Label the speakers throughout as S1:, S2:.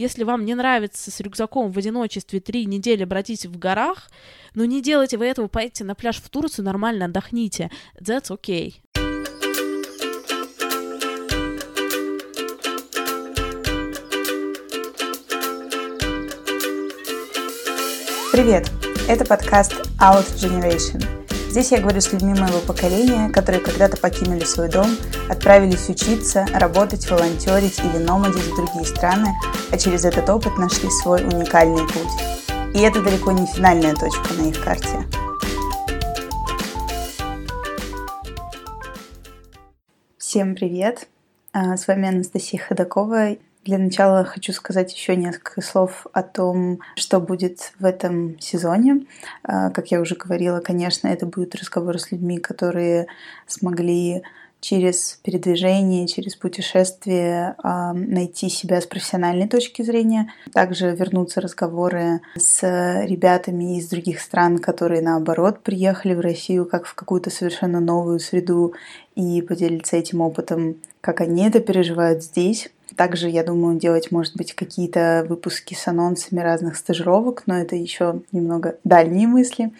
S1: Если вам не нравится с рюкзаком в одиночестве три недели бродить в горах, ну не делайте вы этого, поедете на пляж в Турцию, нормально отдохните. That's okay.
S2: Привет! Это подкаст Out Generation. Здесь я говорю с людьми моего поколения, которые когда-то покинули свой дом, отправились учиться, работать, волонтерить или номадить в другие страны, а через этот опыт нашли свой уникальный путь. И это далеко не финальная точка на их карте. Всем привет! А, с вами Анастасия Ходакова. Для начала хочу сказать еще несколько слов о том, что будет в этом сезоне. А, как я уже говорила, конечно, это будут разговоры с людьми, которые смогли через передвижение, через путешествие а, найти себя с профессиональной точки зрения. Также вернутся разговоры с ребятами из других стран, которые наоборот приехали в Россию как в какую-то совершенно новую среду и поделиться этим опытом, как они это переживают здесь. Также, я думаю, делать, может быть, какие-то выпуски с анонсами разных стажировок, но это еще немного дальние мысли.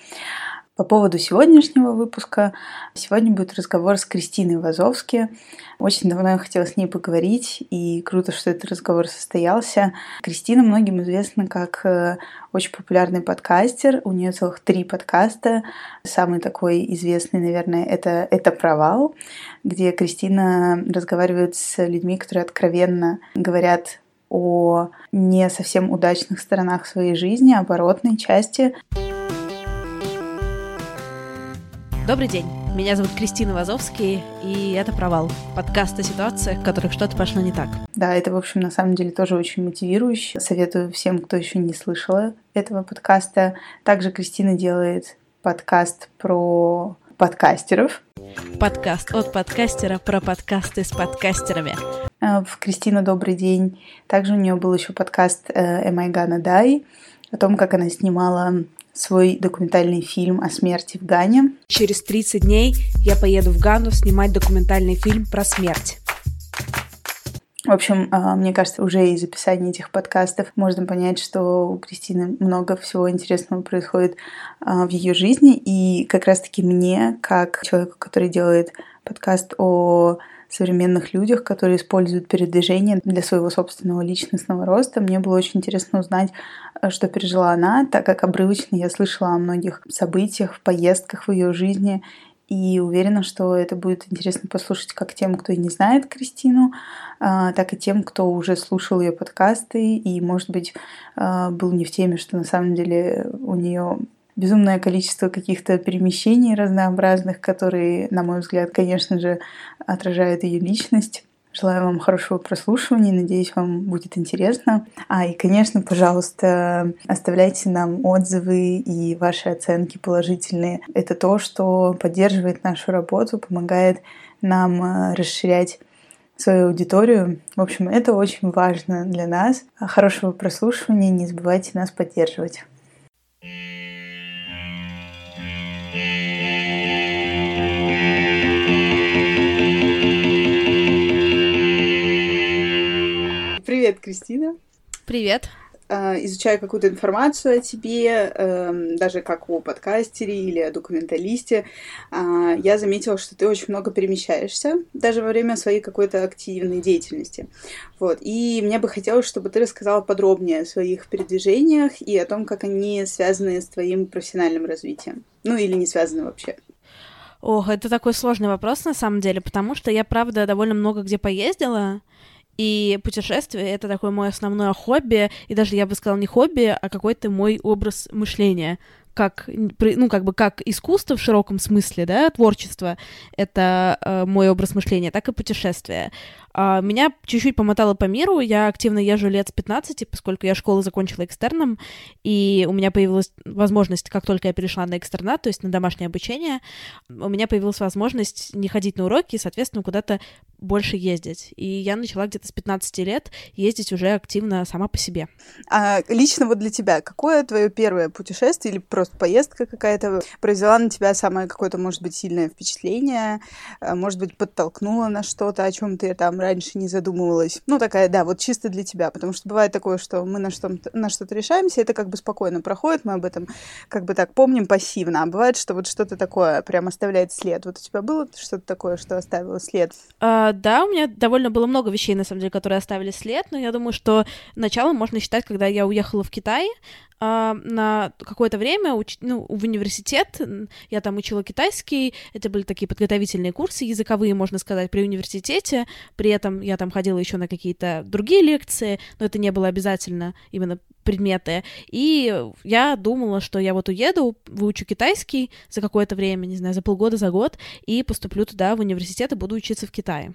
S2: По поводу сегодняшнего выпуска. Сегодня будет разговор с Кристиной Вазовски. Очень давно я хотела с ней поговорить, и круто, что этот разговор состоялся. Кристина многим известна как э, очень популярный подкастер. У нее целых три подкаста. Самый такой известный, наверное, это «Это провал», где Кристина разговаривает с людьми, которые откровенно говорят о не совсем удачных сторонах своей жизни, оборотной части.
S1: Добрый день, меня зовут Кристина Вазовский, и это «Провал» — подкаст о ситуациях, в которых что-то пошло не так.
S2: Да, это, в общем, на самом деле тоже очень мотивирующе. Советую всем, кто еще не слышала этого подкаста. Также Кристина делает подкаст про подкастеров.
S1: Подкаст от подкастера про подкасты с подкастерами.
S2: Э, в Кристина «Добрый день». Также у нее был еще подкаст «Am I gonna die?» о том, как она снимала свой документальный фильм о смерти в Гане.
S1: Через 30 дней я поеду в Гану снимать документальный фильм про смерть.
S2: В общем, а, мне кажется, уже из описания этих подкастов можно понять, что у Кристины много всего интересного происходит а, в ее жизни. И как раз-таки мне, как человеку, который делает подкаст о современных людях, которые используют передвижение для своего собственного личностного роста. Мне было очень интересно узнать, э, что пережила она, так как обрывочно я слышала о многих событиях, поездках в ее жизни, и уверена, что это будет интересно послушать как тем, кто не знает Кристину, а, так и тем, кто уже слушал ее подкасты и, может быть, а, был не в теме, что на самом деле у нее безумное количество каких-то перемещений разнообразных, которые, на мой взгляд, конечно же, отражают ее личность. Желаю вам хорошего прослушивания, надеюсь, вам будет интересно. А, и, конечно, пожалуйста, оставляйте нам отзывы и ваши оценки положительные. Это то, что поддерживает нашу работу, помогает нам э, расширять свою аудиторию. В общем, это очень важно для нас. Хорошего прослушивания, не забывайте нас поддерживать. Привет, Кристина.
S1: Привет.
S2: А, изучаю какую-то информацию о тебе, эм, даже как о подкастере или о документалисте, а, я заметила, что ты очень много перемещаешься, даже во время своей какой-то активной деятельности. Вот. И мне бы хотелось, чтобы ты рассказала подробнее о своих передвижениях и о том, как они связаны с твоим профессиональным развитием. Ну или не связаны вообще.
S1: Ох, это такой сложный вопрос на самом деле, потому что я, правда, довольно много где поездила, и путешествие — это такое мое основное хобби, и даже, я бы сказала, не хобби, а какой-то мой образ мышления как, ну, как бы как искусство в широком смысле, да, творчество, это э, мой образ мышления, так и путешествие. А, меня чуть-чуть помотало по миру, я активно езжу лет с 15, поскольку я школу закончила экстерном, и у меня появилась возможность, как только я перешла на экстернат, то есть на домашнее обучение, у меня появилась возможность не ходить на уроки и, соответственно, куда-то больше ездить. И я начала где-то с 15 лет ездить уже активно сама по себе.
S2: А лично вот для тебя, какое твое первое путешествие или просто поездка какая-то произвела на тебя самое какое-то, может быть, сильное впечатление, а, может быть, подтолкнула на что-то, о чем ты там раньше не задумывалась? Ну, такая, да, вот чисто для тебя, потому что бывает такое, что мы на что-то, на что-то решаемся, это как бы спокойно проходит, мы об этом как бы так помним пассивно, а бывает, что вот что-то такое прям оставляет след. Вот у тебя было что-то такое, что оставило след?
S1: А, да, у меня довольно было много вещей, на самом деле, которые оставили след, но я думаю, что начало можно считать, когда я уехала в Китай, а, на какое-то время уч... ну, в университет, я там учила китайский, это были такие подготовительные курсы языковые, можно сказать, при университете, при этом я там ходила еще на какие-то другие лекции, но это не было обязательно именно предметы, и я думала, что я вот уеду, выучу китайский за какое-то время, не знаю, за полгода, за год, и поступлю туда в университет и буду учиться в Китае.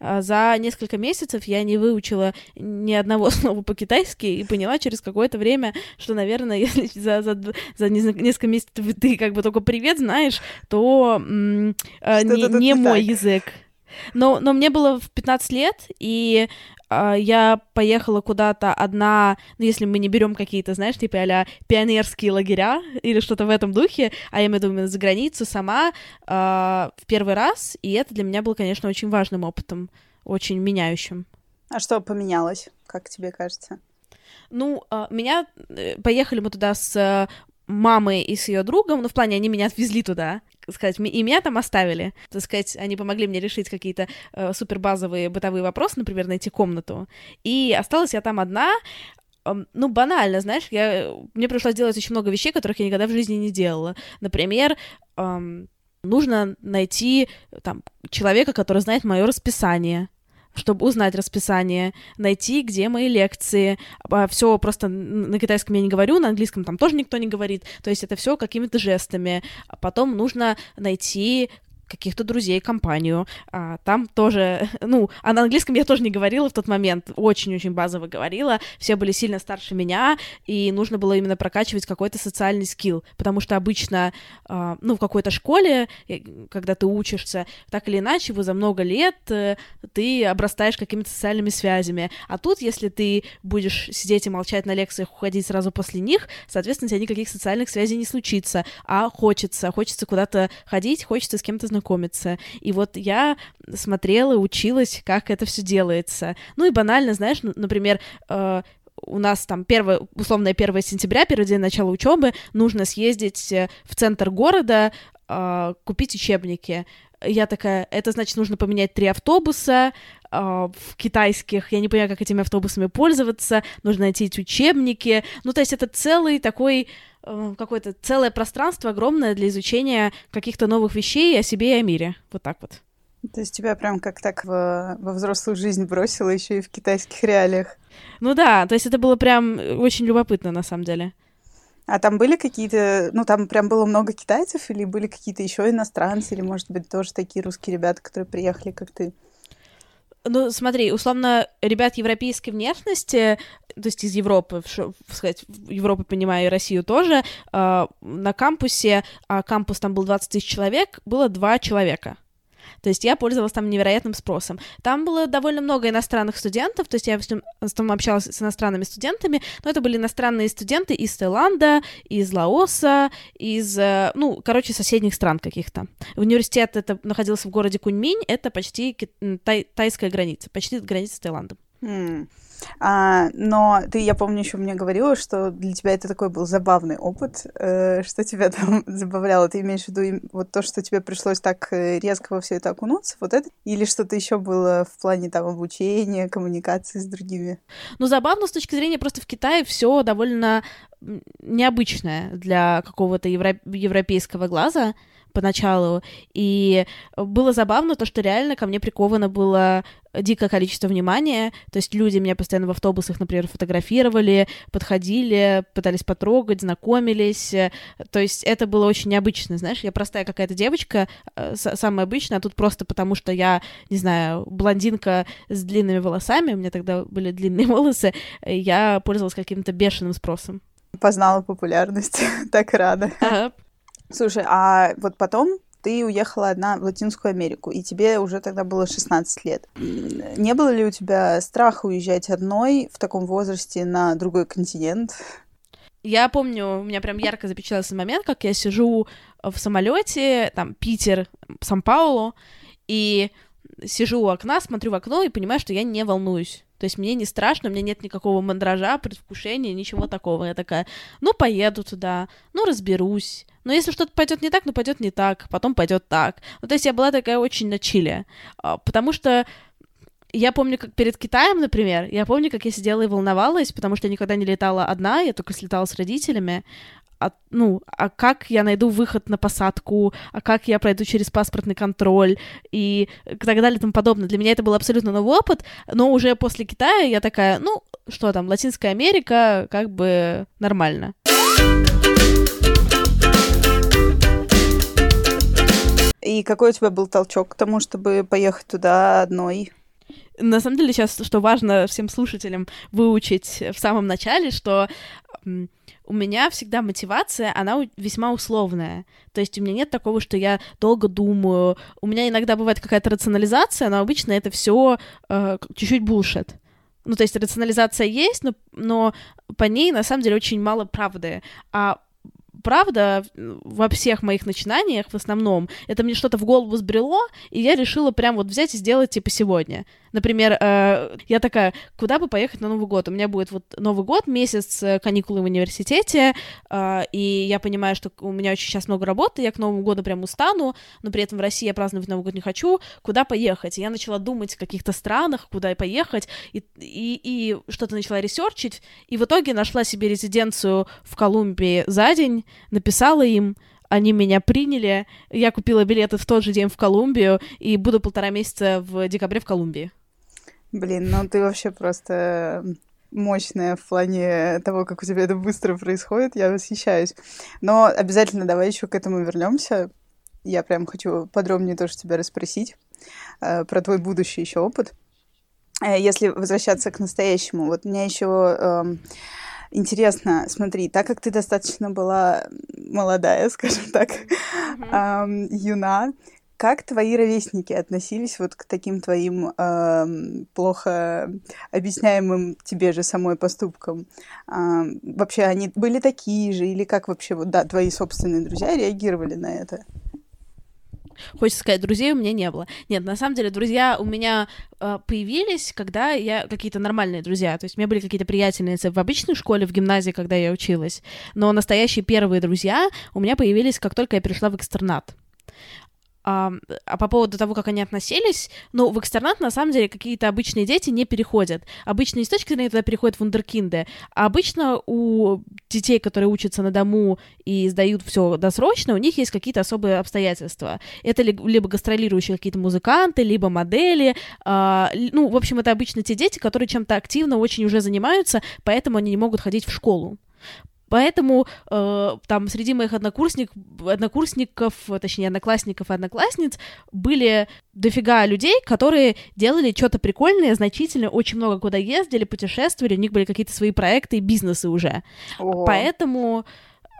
S1: А, за несколько месяцев я не выучила ни одного слова по-китайски и поняла через какое-то время, что, наверное, если за, за, за несколько месяцев ты как бы только привет знаешь, то м- а, не, не мой язык. Но, но мне было в 15 лет, и э, я поехала куда-то одна, ну, если мы не берем какие-то, знаешь, типа а пионерские лагеря или что-то в этом духе, а я имею в виду за границу сама э, в первый раз, и это для меня было, конечно, очень важным опытом, очень меняющим.
S2: А что поменялось, как тебе кажется?
S1: Ну, э, меня... Э, поехали мы туда с мамой и с ее другом, ну, в плане, они меня отвезли туда, сказать, и меня там оставили. Так сказать, они помогли мне решить какие-то э, супер базовые бытовые вопросы, например, найти комнату. И осталась я там одна, ну, банально, знаешь, я, мне пришлось делать очень много вещей, которых я никогда в жизни не делала. Например, эм, нужно найти там человека, который знает мое расписание чтобы узнать расписание, найти, где мои лекции. А, все просто на китайском я не говорю, на английском там тоже никто не говорит. То есть это все какими-то жестами. А потом нужно найти каких-то друзей, компанию. А, там тоже, ну, а на английском я тоже не говорила в тот момент, очень-очень базово говорила, все были сильно старше меня, и нужно было именно прокачивать какой-то социальный скилл, потому что обычно, а, ну, в какой-то школе, э, когда ты учишься, так или иначе, вы за много лет э, ты обрастаешь какими-то социальными связями, а тут, если ты будешь сидеть и молчать на лекциях, уходить сразу после них, соответственно, у тебя никаких социальных связей не случится, а хочется, хочется куда-то ходить, хочется с кем-то знакомиться. И вот я смотрела, училась, как это все делается. Ну и банально, знаешь, например, э, у нас там первое, условное 1 сентября, первый день начала учебы, нужно съездить э, в центр города, э, купить учебники. Я такая, это значит, нужно поменять три автобуса э, в китайских, я не понимаю, как этими автобусами пользоваться, нужно найти эти учебники. Ну, то есть это целый такой какое-то целое пространство огромное для изучения каких-то новых вещей о себе и о мире. Вот так вот.
S2: То есть тебя прям как так во, во взрослую жизнь бросило еще и в китайских реалиях.
S1: Ну да, то есть это было прям очень любопытно на самом деле.
S2: А там были какие-то, ну там прям было много китайцев или были какие-то еще иностранцы или, может быть, тоже такие русские ребята, которые приехали, как ты?
S1: Ну, смотри, условно, ребят европейской внешности, то есть из Европы, в, сказать, Европы, понимаю, и Россию тоже, э, на кампусе, а кампус там был 20 тысяч человек, было два человека. То есть я пользовалась там невероятным спросом. Там было довольно много иностранных студентов, то есть я в основном общалась с иностранными студентами, но это были иностранные студенты из Таиланда, из Лаоса, из, э, ну, короче, соседних стран каких-то. Университет это находился в городе Куньминь, это почти тай, тайская граница, почти граница с Таиландом.
S2: Mm. А, но ты, я помню, еще мне говорила, что для тебя это такой был забавный опыт. Э, что тебя там забавляло? Ты имеешь в виду вот то, что тебе пришлось так э, резко во все это окунуться, вот это? Или что-то еще было в плане там обучения, коммуникации с другими?
S1: Ну, забавно с точки зрения просто в Китае все довольно необычное для какого-то евро- европейского глаза поначалу, и было забавно то, что реально ко мне приковано было дикое количество внимания, то есть люди меня постоянно в автобусах, например, фотографировали, подходили, пытались потрогать, знакомились, то есть это было очень необычно, знаешь, я простая какая-то девочка, э, самая обычная, а тут просто потому, что я, не знаю, блондинка с длинными волосами, у меня тогда были длинные волосы, я пользовалась каким-то бешеным спросом.
S2: Познала популярность, так рада. Ага. Слушай, а вот потом ты уехала одна в Латинскую Америку, и тебе уже тогда было 16 лет. Не было ли у тебя страха уезжать одной в таком возрасте на другой континент?
S1: Я помню, у меня прям ярко запечатлелся момент, как я сижу в самолете, там, Питер, Сан-Паулу, и сижу у окна, смотрю в окно и понимаю, что я не волнуюсь. То есть мне не страшно, у меня нет никакого мандража, предвкушения, ничего такого. Я такая, ну, поеду туда, ну, разберусь. Но если что-то пойдет не так, ну, пойдет не так, потом пойдет так. Ну, то есть я была такая очень на чиле. А, потому что я помню, как перед Китаем, например, я помню, как я сидела и волновалась, потому что я никогда не летала одна, я только слетала с родителями. А, ну, а как я найду выход на посадку, а как я пройду через паспортный контроль и так далее и тому подобное. Для меня это был абсолютно новый опыт, но уже после Китая я такая, ну, что там, Латинская Америка, как бы нормально.
S2: И какой у тебя был толчок к тому, чтобы поехать туда одной?
S1: На самом деле сейчас, что важно всем слушателям выучить в самом начале, что у меня всегда мотивация, она весьма условная. То есть у меня нет такого, что я долго думаю. У меня иногда бывает какая-то рационализация, но обычно это все э, чуть-чуть булшит. Ну, то есть рационализация есть, но, но по ней на самом деле очень мало правды. А правда, во всех моих начинаниях в основном, это мне что-то в голову сбрело, и я решила прям вот взять и сделать типа сегодня. Например, э, я такая, куда бы поехать на Новый год? У меня будет вот Новый год, месяц э, каникулы в университете, э, и я понимаю, что у меня очень сейчас много работы, я к Новому году прям устану, но при этом в России я праздновать Новый год не хочу. Куда поехать? И я начала думать в каких-то странах, куда поехать, и, и, и что-то начала ресерчить, и в итоге нашла себе резиденцию в Колумбии за день, написала им, они меня приняли, я купила билеты в тот же день в Колумбию и буду полтора месяца в декабре в Колумбии.
S2: Блин, ну ты вообще просто мощная в плане того, как у тебя это быстро происходит. Я восхищаюсь. Но обязательно давай еще к этому вернемся. Я прям хочу подробнее тоже тебя расспросить э, про твой будущий еще опыт. Э, если возвращаться к настоящему, вот меня еще э, интересно, смотри, так как ты достаточно была молодая, скажем так, mm-hmm. э, юна, как твои ровесники относились вот к таким твоим э, плохо объясняемым тебе же самой поступкам? Э, вообще они были такие же или как вообще вот да твои собственные друзья реагировали на это?
S1: Хочется сказать, друзей у меня не было. Нет, на самом деле, друзья у меня э, появились, когда я какие-то нормальные друзья. То есть у меня были какие-то приятельницы в обычной школе, в гимназии, когда я училась. Но настоящие первые друзья у меня появились, как только я перешла в экстернат. А, а по поводу того, как они относились, ну, в экстернат, на самом деле, какие-то обычные дети не переходят. Обычно не с точки зрения туда переходят вундеркинды, а обычно у детей, которые учатся на дому и сдают все досрочно, у них есть какие-то особые обстоятельства. Это либо гастролирующие какие-то музыканты, либо модели. А, ну, в общем, это обычно те дети, которые чем-то активно очень уже занимаются, поэтому они не могут ходить в школу. Поэтому э, там среди моих однокурсник, однокурсников, точнее, одноклассников и одноклассниц были дофига людей, которые делали что-то прикольное, значительно, очень много куда ездили, путешествовали, у них были какие-то свои проекты и бизнесы уже. Ого. Поэтому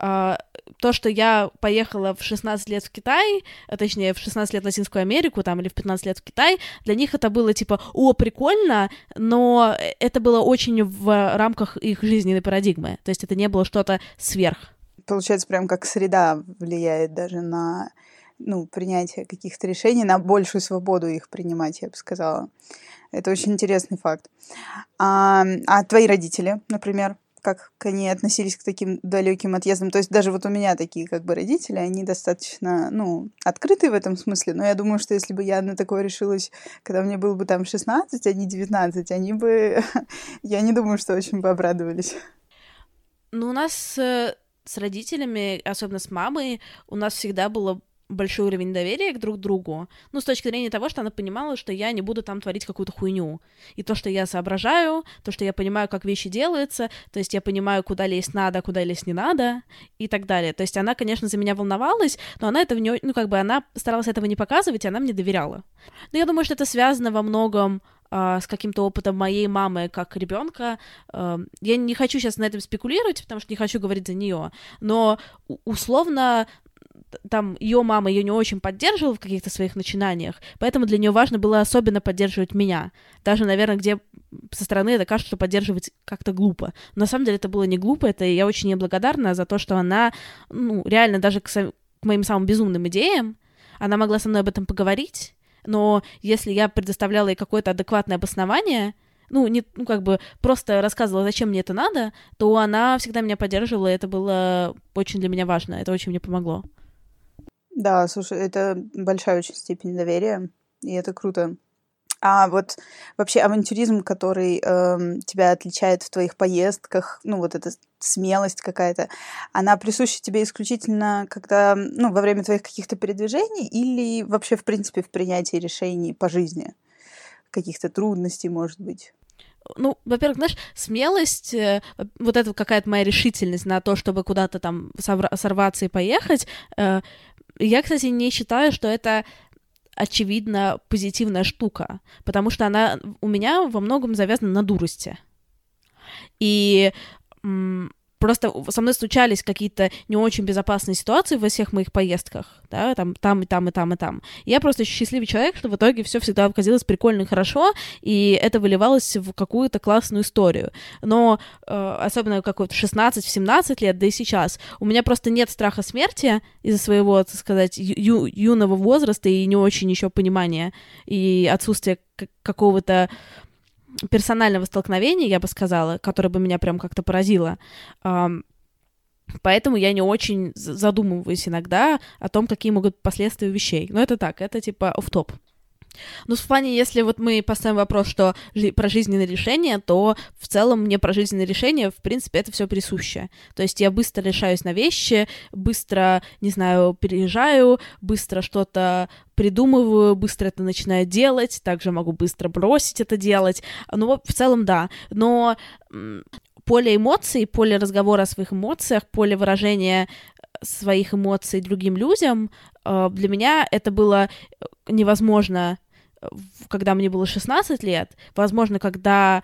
S1: Uh, то, что я поехала в 16 лет в Китай, а, точнее, в 16 лет в Латинскую Америку, там, или в 15 лет в Китай, для них это было типа, о, прикольно, но это было очень в рамках их жизненной парадигмы, то есть это не было что-то сверх.
S2: Получается, прям как среда влияет даже на ну, принятие каких-то решений, на большую свободу их принимать, я бы сказала. Это очень интересный факт. А, а твои родители, например, как они относились к таким далеким отъездам. То есть даже вот у меня такие как бы родители, они достаточно, ну, открытые в этом смысле, но я думаю, что если бы я на такое решилась, когда мне было бы там 16, а не 19, они бы, я не думаю, что очень бы обрадовались.
S1: Ну, у нас э, с родителями, особенно с мамой, у нас всегда было большой уровень доверия к друг другу, ну, с точки зрения того, что она понимала, что я не буду там творить какую-то хуйню. И то, что я соображаю, то, что я понимаю, как вещи делаются, то есть я понимаю, куда лезть надо, куда лезть не надо, и так далее. То есть она, конечно, за меня волновалась, но она этого не... Ну, как бы она старалась этого не показывать, и она мне доверяла. Но я думаю, что это связано во многом Uh, с каким-то опытом моей мамы как ребенка. Uh, я не хочу сейчас на этом спекулировать, потому что не хочу говорить за нее, но условно там ее мама ее не очень поддерживала в каких-то своих начинаниях, поэтому для нее важно было особенно поддерживать меня. Даже, наверное, где со стороны это кажется, что поддерживать как-то глупо. Но на самом деле это было не глупо, это я очень ей благодарна за то, что она, ну, реально даже к, к моим самым безумным идеям, она могла со мной об этом поговорить, но если я предоставляла ей какое-то адекватное обоснование, ну, не, ну, как бы просто рассказывала, зачем мне это надо, то она всегда меня поддерживала, и это было очень для меня важно, это очень мне помогло.
S2: Да, слушай, это большая очень степень доверия, и это круто. А вот вообще авантюризм, который э, тебя отличает в твоих поездках, ну вот эта смелость какая-то, она присуща тебе исключительно когда, ну, во время твоих каких-то передвижений или вообще, в принципе, в принятии решений по жизни? Каких-то трудностей, может быть?
S1: ну, во-первых, знаешь, смелость, э, вот это какая-то моя решительность на то, чтобы куда-то там сорваться и поехать. Я, кстати, не считаю, что это очевидно позитивная штука, потому что она у меня во многом завязана на дурости. И просто со мной случались какие-то не очень безопасные ситуации во всех моих поездках, да, там, там и там и там и там. Я просто счастливый человек, что в итоге все всегда оказалось прикольно и хорошо, и это выливалось в какую-то классную историю. Но э, особенно как вот в 16-17 лет, да и сейчас, у меня просто нет страха смерти из-за своего, так сказать, ю- юного возраста и не очень еще понимания и отсутствия какого-то персонального столкновения, я бы сказала, которое бы меня прям как-то поразило. Поэтому я не очень задумываюсь иногда о том, какие могут быть последствия вещей. Но это так, это типа оф топ ну, в плане, если вот мы поставим вопрос, что жи- про жизненные решения, то в целом мне про жизненные решения, в принципе, это все присуще. То есть я быстро решаюсь на вещи, быстро, не знаю, переезжаю, быстро что-то придумываю, быстро это начинаю делать, также могу быстро бросить это делать. Ну, в целом, да. Но поле эмоций, поле разговора о своих эмоциях, поле выражения своих эмоций другим людям, э, для меня это было невозможно когда мне было 16 лет, возможно, когда,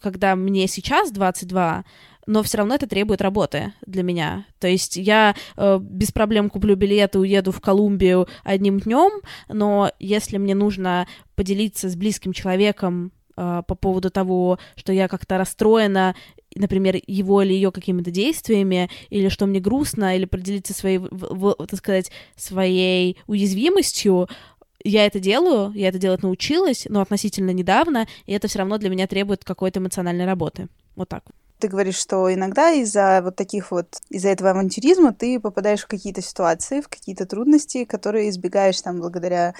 S1: когда мне сейчас 22, но все равно это требует работы для меня. То есть я э, без проблем куплю билеты, уеду в Колумбию одним днем, но если мне нужно поделиться с близким человеком э, по поводу того, что я как-то расстроена, например, его или ее какими-то действиями, или что мне грустно, или поделиться своей, в, в, так сказать, своей уязвимостью, я это делаю, я это делать научилась, но относительно недавно, и это все равно для меня требует какой-то эмоциональной работы. Вот так.
S2: Ты говоришь, что иногда из-за вот таких вот, из-за этого авантюризма ты попадаешь в какие-то ситуации, в какие-то трудности, которые избегаешь там благодаря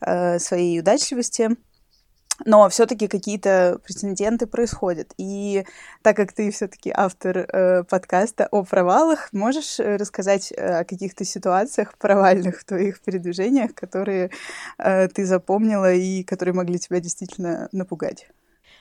S2: э, своей удачливости но все-таки какие-то прецеденты происходят. И так как ты все-таки автор э, подкаста о провалах, можешь э, рассказать э, о каких-то ситуациях провальных в твоих передвижениях, которые э, ты запомнила и которые могли тебя действительно напугать?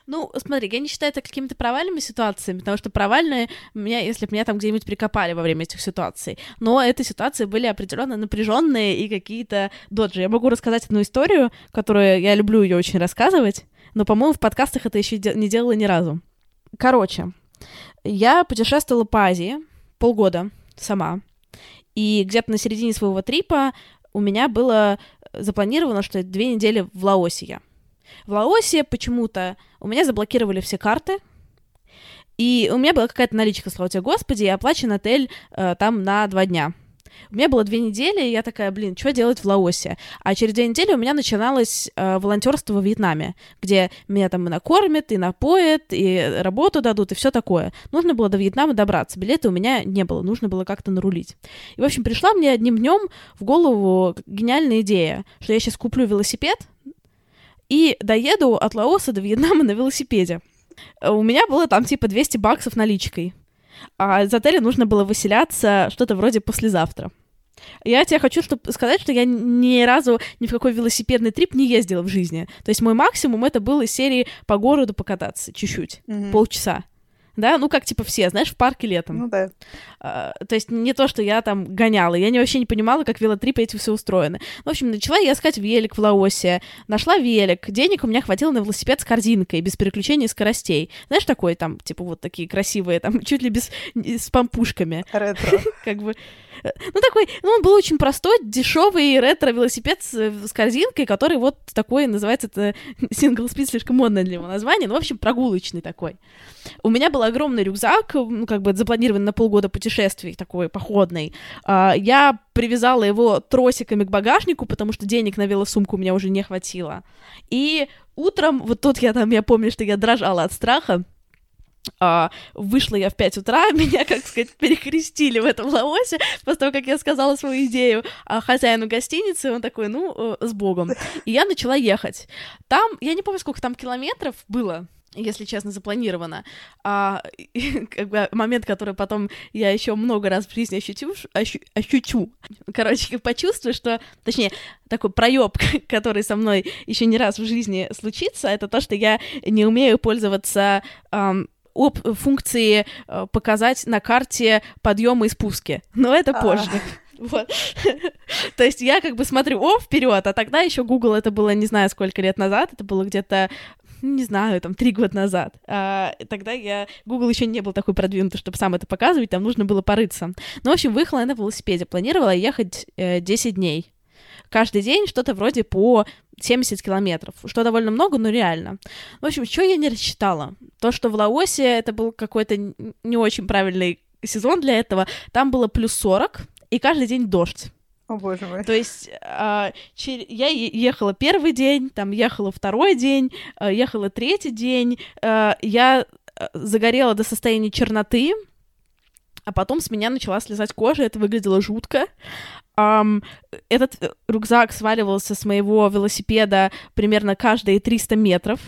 S1: Ну, смотри, я не считаю это какими-то провальными ситуациями, потому что провальные меня, если бы меня там где-нибудь прикопали во время этих ситуаций. Но эти ситуации были определенно напряженные и какие-то доджи. Я могу рассказать одну историю, которую я люблю ее очень рассказывать, но, по-моему, в подкастах это еще не делала ни разу. Короче, я путешествовала по Азии полгода сама, и где-то на середине своего трипа у меня было запланировано, что две недели в Лаосе я. В Лаосе почему-то у меня заблокировали все карты, и у меня была какая-то наличка, слава тебе Господи, и оплачен отель э, там на два дня. У меня было две недели, и я такая, блин, что делать в Лаосе? А через две недели у меня начиналось э, волонтерство во Вьетнаме, где меня там и накормят, и напоят, и работу дадут, и все такое. Нужно было до Вьетнама добраться. Билета у меня не было, нужно было как-то нарулить. И, в общем, пришла мне одним днем в голову гениальная идея, что я сейчас куплю велосипед, и доеду от Лаоса до Вьетнама на велосипеде. У меня было там типа 200 баксов наличкой. А из отеля нужно было выселяться что-то вроде послезавтра. Я тебе хочу чтобы, сказать, что я ни разу ни в какой велосипедный трип не ездила в жизни. То есть мой максимум это был из серии по городу покататься чуть-чуть, mm-hmm. полчаса да, ну как типа все, знаешь, в парке летом.
S2: Ну да.
S1: А, то есть не то, что я там гоняла, я не, вообще не понимала, как велотрипы эти все устроены. В общем, начала я искать велик в Лаосе, нашла велик, денег у меня хватило на велосипед с корзинкой, без переключения скоростей. Знаешь, такой там, типа вот такие красивые, там чуть ли без, с пампушками.
S2: Ретро.
S1: Как бы ну, такой, ну, он был очень простой, дешевый ретро-велосипед с, с корзинкой, который вот такой, называется это сингл-спид, слишком модное для него название, ну, в общем, прогулочный такой. У меня была огромный рюкзак, ну, как бы запланированный на полгода путешествий, такой походный. А, я привязала его тросиками к багажнику, потому что денег на велосумку у меня уже не хватило. И утром, вот тут я там, я помню, что я дрожала от страха, а, вышла я в 5 утра, меня, как сказать, перекрестили в этом лаосе, после того, как я сказала свою идею а, хозяину гостиницы, он такой, ну, э, с богом. И я начала ехать. Там, я не помню, сколько там километров было, если честно, запланировано. А, как бы момент, который потом я еще много раз в жизни ощутю, ощу, ощучу. Короче, почувствую, что, точнее, такой проеб, который со мной еще не раз в жизни случится, это то, что я не умею пользоваться um, об функции э, показать на карте подъемы и спуски. Но это а. позже. Вот. То есть я как бы смотрю, о, вперед, а тогда еще Google это было не знаю сколько лет назад, это было где-то не знаю, там, три года назад. А, тогда я... Google еще не был такой продвинутый, чтобы сам это показывать, там нужно было порыться. Ну, в общем, выехала я на велосипеде, планировала ехать э, 10 дней. Каждый день что-то вроде по 70 километров, что довольно много, но реально. В общем, что я не рассчитала? То, что в Лаосе это был какой-то не очень правильный сезон для этого, там было плюс 40, и каждый день дождь.
S2: О, боже мой.
S1: То есть э, чер... я ехала первый день, там ехала второй день, э, ехала третий день, э, я загорела до состояния черноты, а потом с меня начала слезать кожа, это выглядело жутко. Эм, этот рюкзак сваливался с моего велосипеда примерно каждые 300 метров.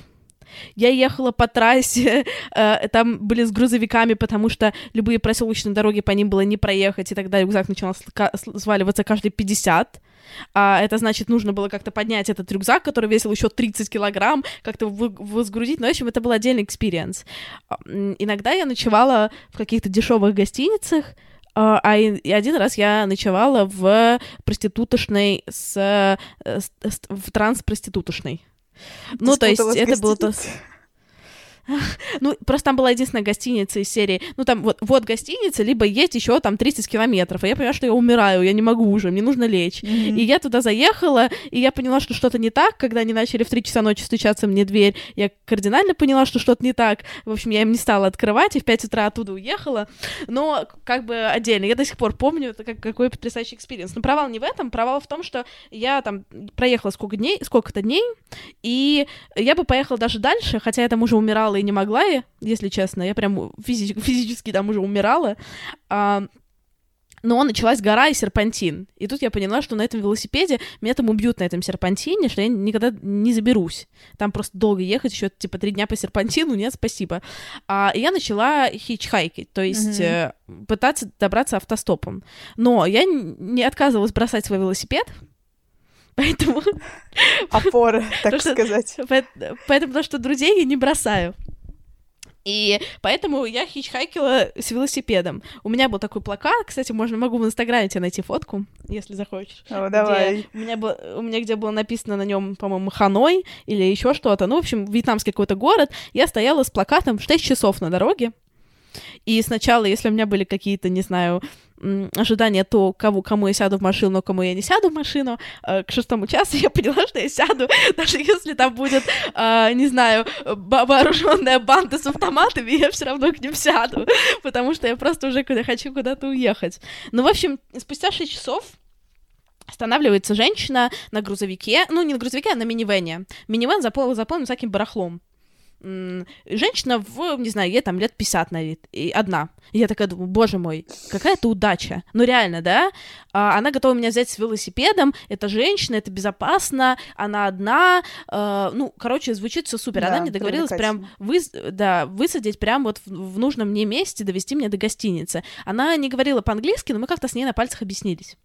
S1: Я ехала по трассе, э, там были с грузовиками, потому что любые проселочные дороги по ним было не проехать, и тогда рюкзак начал сваливаться каждые 50. А это значит, нужно было как-то поднять этот рюкзак, который весил еще 30 килограмм, как-то возгрузить. Ну, в общем, это был отдельный experience. Иногда я ночевала в каких-то дешевых гостиницах, а, а один раз я ночевала в проститутошной с, э, с в транс-проститутошной. Ну, то есть это было то... Ну, просто там была единственная гостиница из серии. Ну, там вот, вот гостиница, либо есть еще там 30 километров. И я поняла, что я умираю, я не могу уже, мне нужно лечь. Mm-hmm. И я туда заехала, и я поняла, что что-то не так, когда они начали в 3 часа ночи стучаться мне дверь. Я кардинально поняла, что что-то не так. В общем, я им не стала открывать, и в 5 утра оттуда уехала. Но как бы отдельно. Я до сих пор помню, это как, какой потрясающий experience. Но провал не в этом, провал в том, что я там проехала сколько дней, сколько-то дней, и я бы поехала даже дальше, хотя я там уже умирала и не могла я, если честно. Я прям физи- физически там уже умирала. А, но началась гора и серпантин. И тут я поняла, что на этом велосипеде меня там убьют на этом серпантине, что я никогда не заберусь. Там просто долго ехать, еще типа три дня по серпантину, нет, спасибо. А, и я начала хичхайкить, то есть mm-hmm. э, пытаться добраться автостопом. Но я не отказывалась бросать свой велосипед, Поэтому...
S2: Опора, так сказать.
S1: Поэтому, то, что друзей я не бросаю. И поэтому я хичхайкила с велосипедом. У меня был такой плакат, кстати, можно могу в Инстаграме тебе найти фотку, если захочешь.
S2: О, давай.
S1: У меня, был, у меня где было написано на нем, по-моему, Ханой или еще что-то. Ну, в общем, вьетнамский какой-то город. Я стояла с плакатом 6 часов на дороге. И сначала, если у меня были какие-то, не знаю, ожидания то, кого, кому я сяду в машину, кому я не сяду в машину. Э, к шестому часу я поняла, что я сяду, даже если там будет, э, не знаю, вооруженная банда с автоматами, я все равно к ним сяду, потому что я просто уже куда хочу куда-то уехать. Ну, в общем, спустя шесть часов останавливается женщина на грузовике, ну, не на грузовике, а на минивене. Минивен заполнен, заполнен всяким барахлом женщина в, не знаю, ей там лет 50 на вид, и одна. И я такая думаю, боже мой, какая это удача. Ну реально, да? А, она готова меня взять с велосипедом, это женщина, это безопасно, она одна, а, ну, короче, звучит все супер. Да, она мне договорилась прям вы, да, высадить прям вот в, в нужном мне месте, довести меня до гостиницы. Она не говорила по-английски, но мы как-то с ней на пальцах объяснились.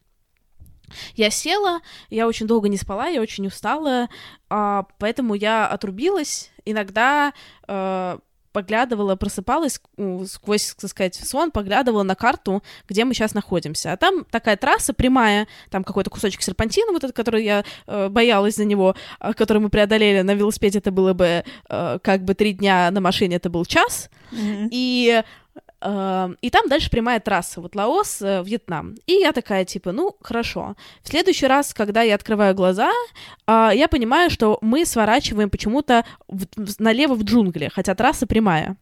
S1: Я села, я очень долго не спала, я очень устала, а, поэтому я отрубилась. Иногда э, поглядывала, просыпалась сквозь, так сказать, сон, поглядывала на карту, где мы сейчас находимся. А там такая трасса прямая, там какой-то кусочек серпантина, вот этот, который я э, боялась за него, э, который мы преодолели на велосипеде, это было бы э, как бы три дня, на машине это был час. Mm-hmm. И и там дальше прямая трасса, вот Лаос, э, Вьетнам. И я такая, типа, ну, хорошо. В следующий раз, когда я открываю глаза, а, я понимаю, что мы сворачиваем почему-то налево в джунгли, хотя трасса прямая.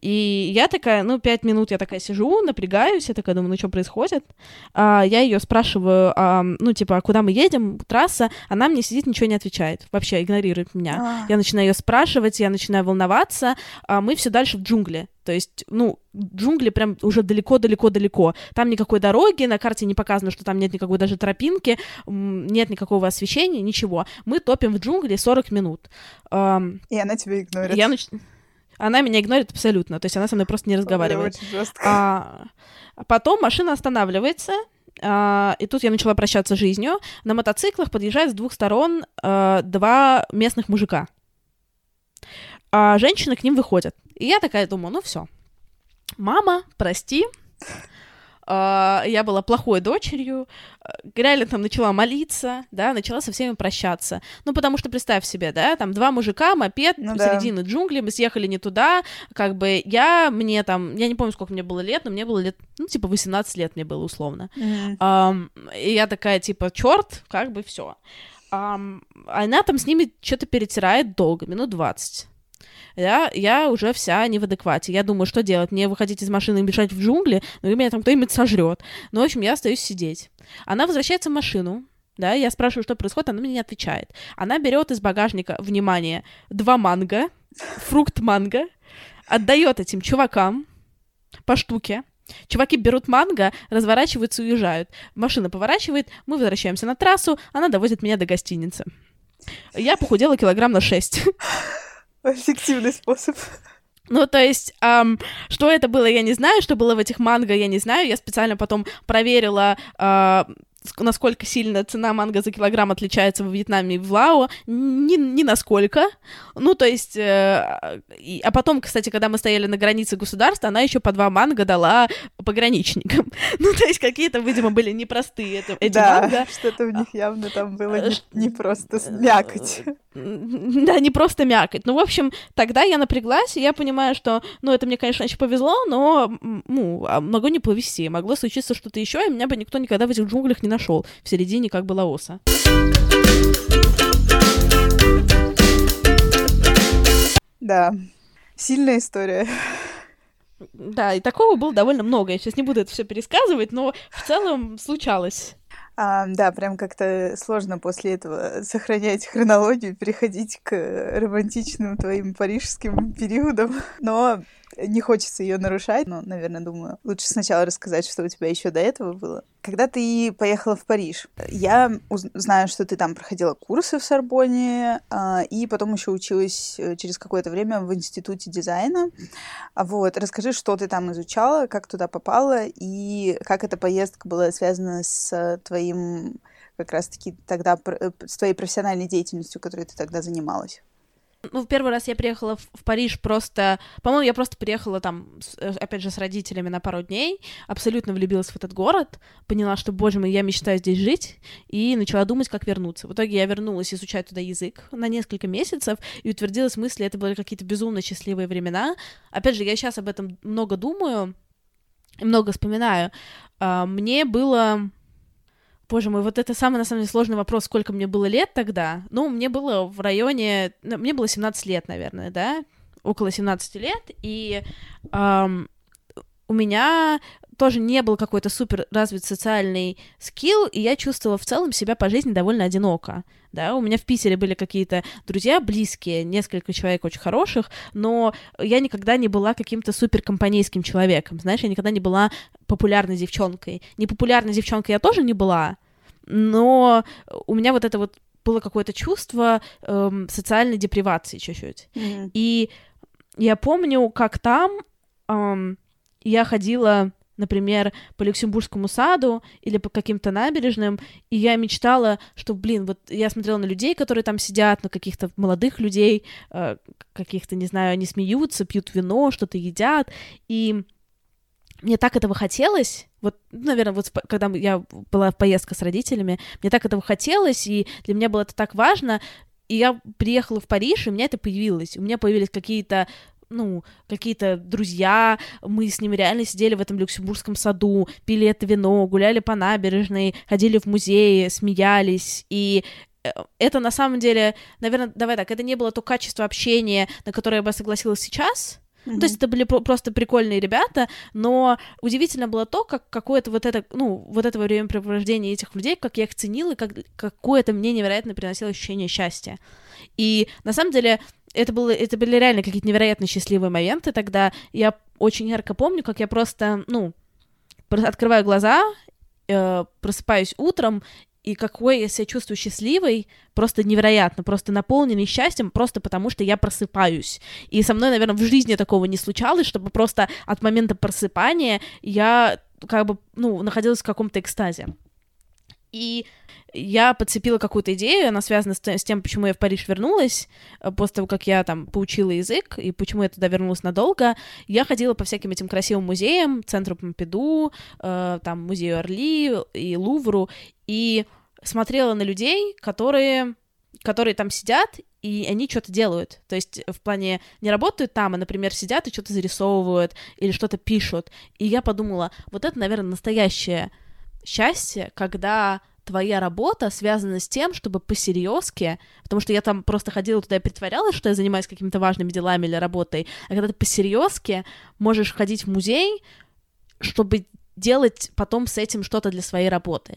S1: И я такая, ну, пять минут я такая сижу, напрягаюсь, я такая думаю, ну, что происходит? А, я ее спрашиваю, а, ну, типа, а куда мы едем, трасса, она мне сидит, ничего не отвечает, вообще игнорирует меня. А. Я начинаю ее спрашивать, я начинаю волноваться, а мы все дальше в джунгли. То есть, ну, джунгли прям уже далеко-далеко-далеко. Там никакой дороги, на карте не показано, что там нет никакой даже тропинки, нет никакого освещения, ничего. Мы топим в джунгли 40 минут.
S2: И она тебя игнорит.
S1: Я нач... Она меня игнорит абсолютно, то есть она со мной просто не разговаривает.
S2: Очень жестко.
S1: А, потом машина останавливается, а, и тут я начала прощаться с жизнью. На мотоциклах подъезжают с двух сторон а, два местных мужика. А женщины к ним выходят. И я такая думаю, ну все, мама, прости, Uh, я была плохой дочерью, реально там начала молиться, да, начала со всеми прощаться. Ну, потому что представь себе, да, там два мужика, мопед, ну, посередине да. джунглей, мы съехали не туда, как бы я, мне там, я не помню, сколько мне было лет, но мне было лет, ну, типа 18 лет мне было условно. Mm-hmm. Um, и я такая, типа, черт, как бы все. Um, она там с ними что-то перетирает долго, минут 20 я, я уже вся не в адеквате. Я думаю, что делать? Мне выходить из машины и бежать в джунгли? Ну, и меня там кто-нибудь сожрет. Ну, в общем, я остаюсь сидеть. Она возвращается в машину, да, я спрашиваю, что происходит, она мне не отвечает. Она берет из багажника, внимание, два манго, фрукт манго, отдает этим чувакам по штуке. Чуваки берут манго, разворачиваются и уезжают. Машина поворачивает, мы возвращаемся на трассу, она довозит меня до гостиницы. Я похудела килограмм на 6.
S2: Эффективный способ.
S1: Ну, то есть, эм, что это было, я не знаю, что было в этих манго, я не знаю. Я специально потом проверила, э, насколько сильно цена манго за килограмм отличается во Вьетнаме и в Лао, ни, ни насколько. Ну, то есть, э, и, а потом, кстати, когда мы стояли на границе государства, она еще по два манго дала пограничникам. Ну, то есть, какие-то, видимо, были непростые это, эти
S2: да,
S1: манго.
S2: что-то у них явно там было не, не просто мякоть.
S1: Да, не просто мякоть. Ну, в общем, тогда я напряглась, и я понимаю, что, ну, это мне, конечно, еще повезло, но, ну, а могло не повезти. Могло случиться что-то еще, и меня бы никто никогда в этих джунглях не нашел в середине как бы Лаоса.
S2: Да, сильная история.
S1: Да, и такого было довольно много. Я сейчас не буду это все пересказывать, но в целом случалось.
S2: А, да, прям как-то сложно после этого сохранять хронологию, переходить к романтичным твоим парижским периодам. Но не хочется ее нарушать, но, наверное, думаю, лучше сначала рассказать, что у тебя еще до этого было. Когда ты поехала в Париж, я знаю, что ты там проходила курсы в Сорбоне, а, и потом еще училась э, через какое-то время в институте дизайна. Вот, расскажи, что ты там изучала, как туда попала, и как эта поездка была связана с твоим как раз-таки тогда э, с твоей профессиональной деятельностью, которой ты тогда занималась.
S1: Ну, в первый раз я приехала в, Париж просто... По-моему, я просто приехала там, э, опять же, с родителями на пару дней, абсолютно влюбилась в этот город, поняла, что, боже мой, я мечтаю здесь жить, и начала думать, как вернуться. В итоге я вернулась изучать туда язык на несколько месяцев и утвердилась в мысли, это были какие-то безумно счастливые времена. Опять же, я сейчас об этом много думаю, много вспоминаю. А, мне было Боже мой, вот это самый, на самом деле, сложный вопрос, сколько мне было лет тогда. Ну, мне было в районе... Ну, мне было 17 лет, наверное, да? Около 17 лет, и эм, у меня тоже не был какой-то супер развит социальный скилл, и я чувствовала в целом себя по жизни довольно одиноко. Да, у меня в Питере были какие-то друзья близкие, несколько человек очень хороших, но я никогда не была каким-то супер компанейским человеком, знаешь, я никогда не была популярной девчонкой. Непопулярной девчонкой я тоже не была, но у меня вот это вот было какое-то чувство эм, социальной депривации чуть-чуть. Mm-hmm. И я помню, как там эм, я ходила например, по Люксембургскому саду или по каким-то набережным, и я мечтала, что, блин, вот я смотрела на людей, которые там сидят, на каких-то молодых людей, э, каких-то, не знаю, они смеются, пьют вино, что-то едят, и мне так этого хотелось, вот, ну, наверное, вот когда я была в поездке с родителями, мне так этого хотелось, и для меня было это так важно, и я приехала в Париж, и у меня это появилось. У меня появились какие-то ну, какие-то друзья, мы с ними реально сидели в этом люксембургском саду, пили это вино, гуляли по набережной, ходили в музеи, смеялись, и э, это на самом деле, наверное, давай так, это не было то качество общения, на которое я бы согласилась сейчас, Mm-hmm. То есть это были про- просто прикольные ребята, но удивительно было то, как какое-то вот это, ну, вот это времяпрепровождение этих людей, как я их ценила, и как какое-то мне невероятно приносило ощущение счастья. И на самом деле это, было, это были реально какие-то невероятно счастливые моменты тогда. Я очень ярко помню, как я просто, ну, открываю глаза, э, просыпаюсь утром, и какой я себя чувствую счастливой, просто невероятно, просто наполненный счастьем, просто потому что я просыпаюсь. И со мной, наверное, в жизни такого не случалось, чтобы просто от момента просыпания я как бы, ну, находилась в каком-то экстазе. И я подцепила какую-то идею, она связана с, тем, почему я в Париж вернулась, э, после того, как я там поучила язык, и почему я туда вернулась надолго. Я ходила по всяким этим красивым музеям, центру Помпиду, э, там, музею Орли и Лувру, и смотрела на людей, которые которые там сидят, и они что-то делают. То есть в плане не работают там, а, например, сидят и что-то зарисовывают или что-то пишут. И я подумала, вот это, наверное, настоящее счастье, когда твоя работа связана с тем, чтобы посерьезки, потому что я там просто ходила туда и притворялась, что я занимаюсь какими-то важными делами или работой, а когда ты посерьезки можешь ходить в музей, чтобы делать потом с этим что-то для своей работы.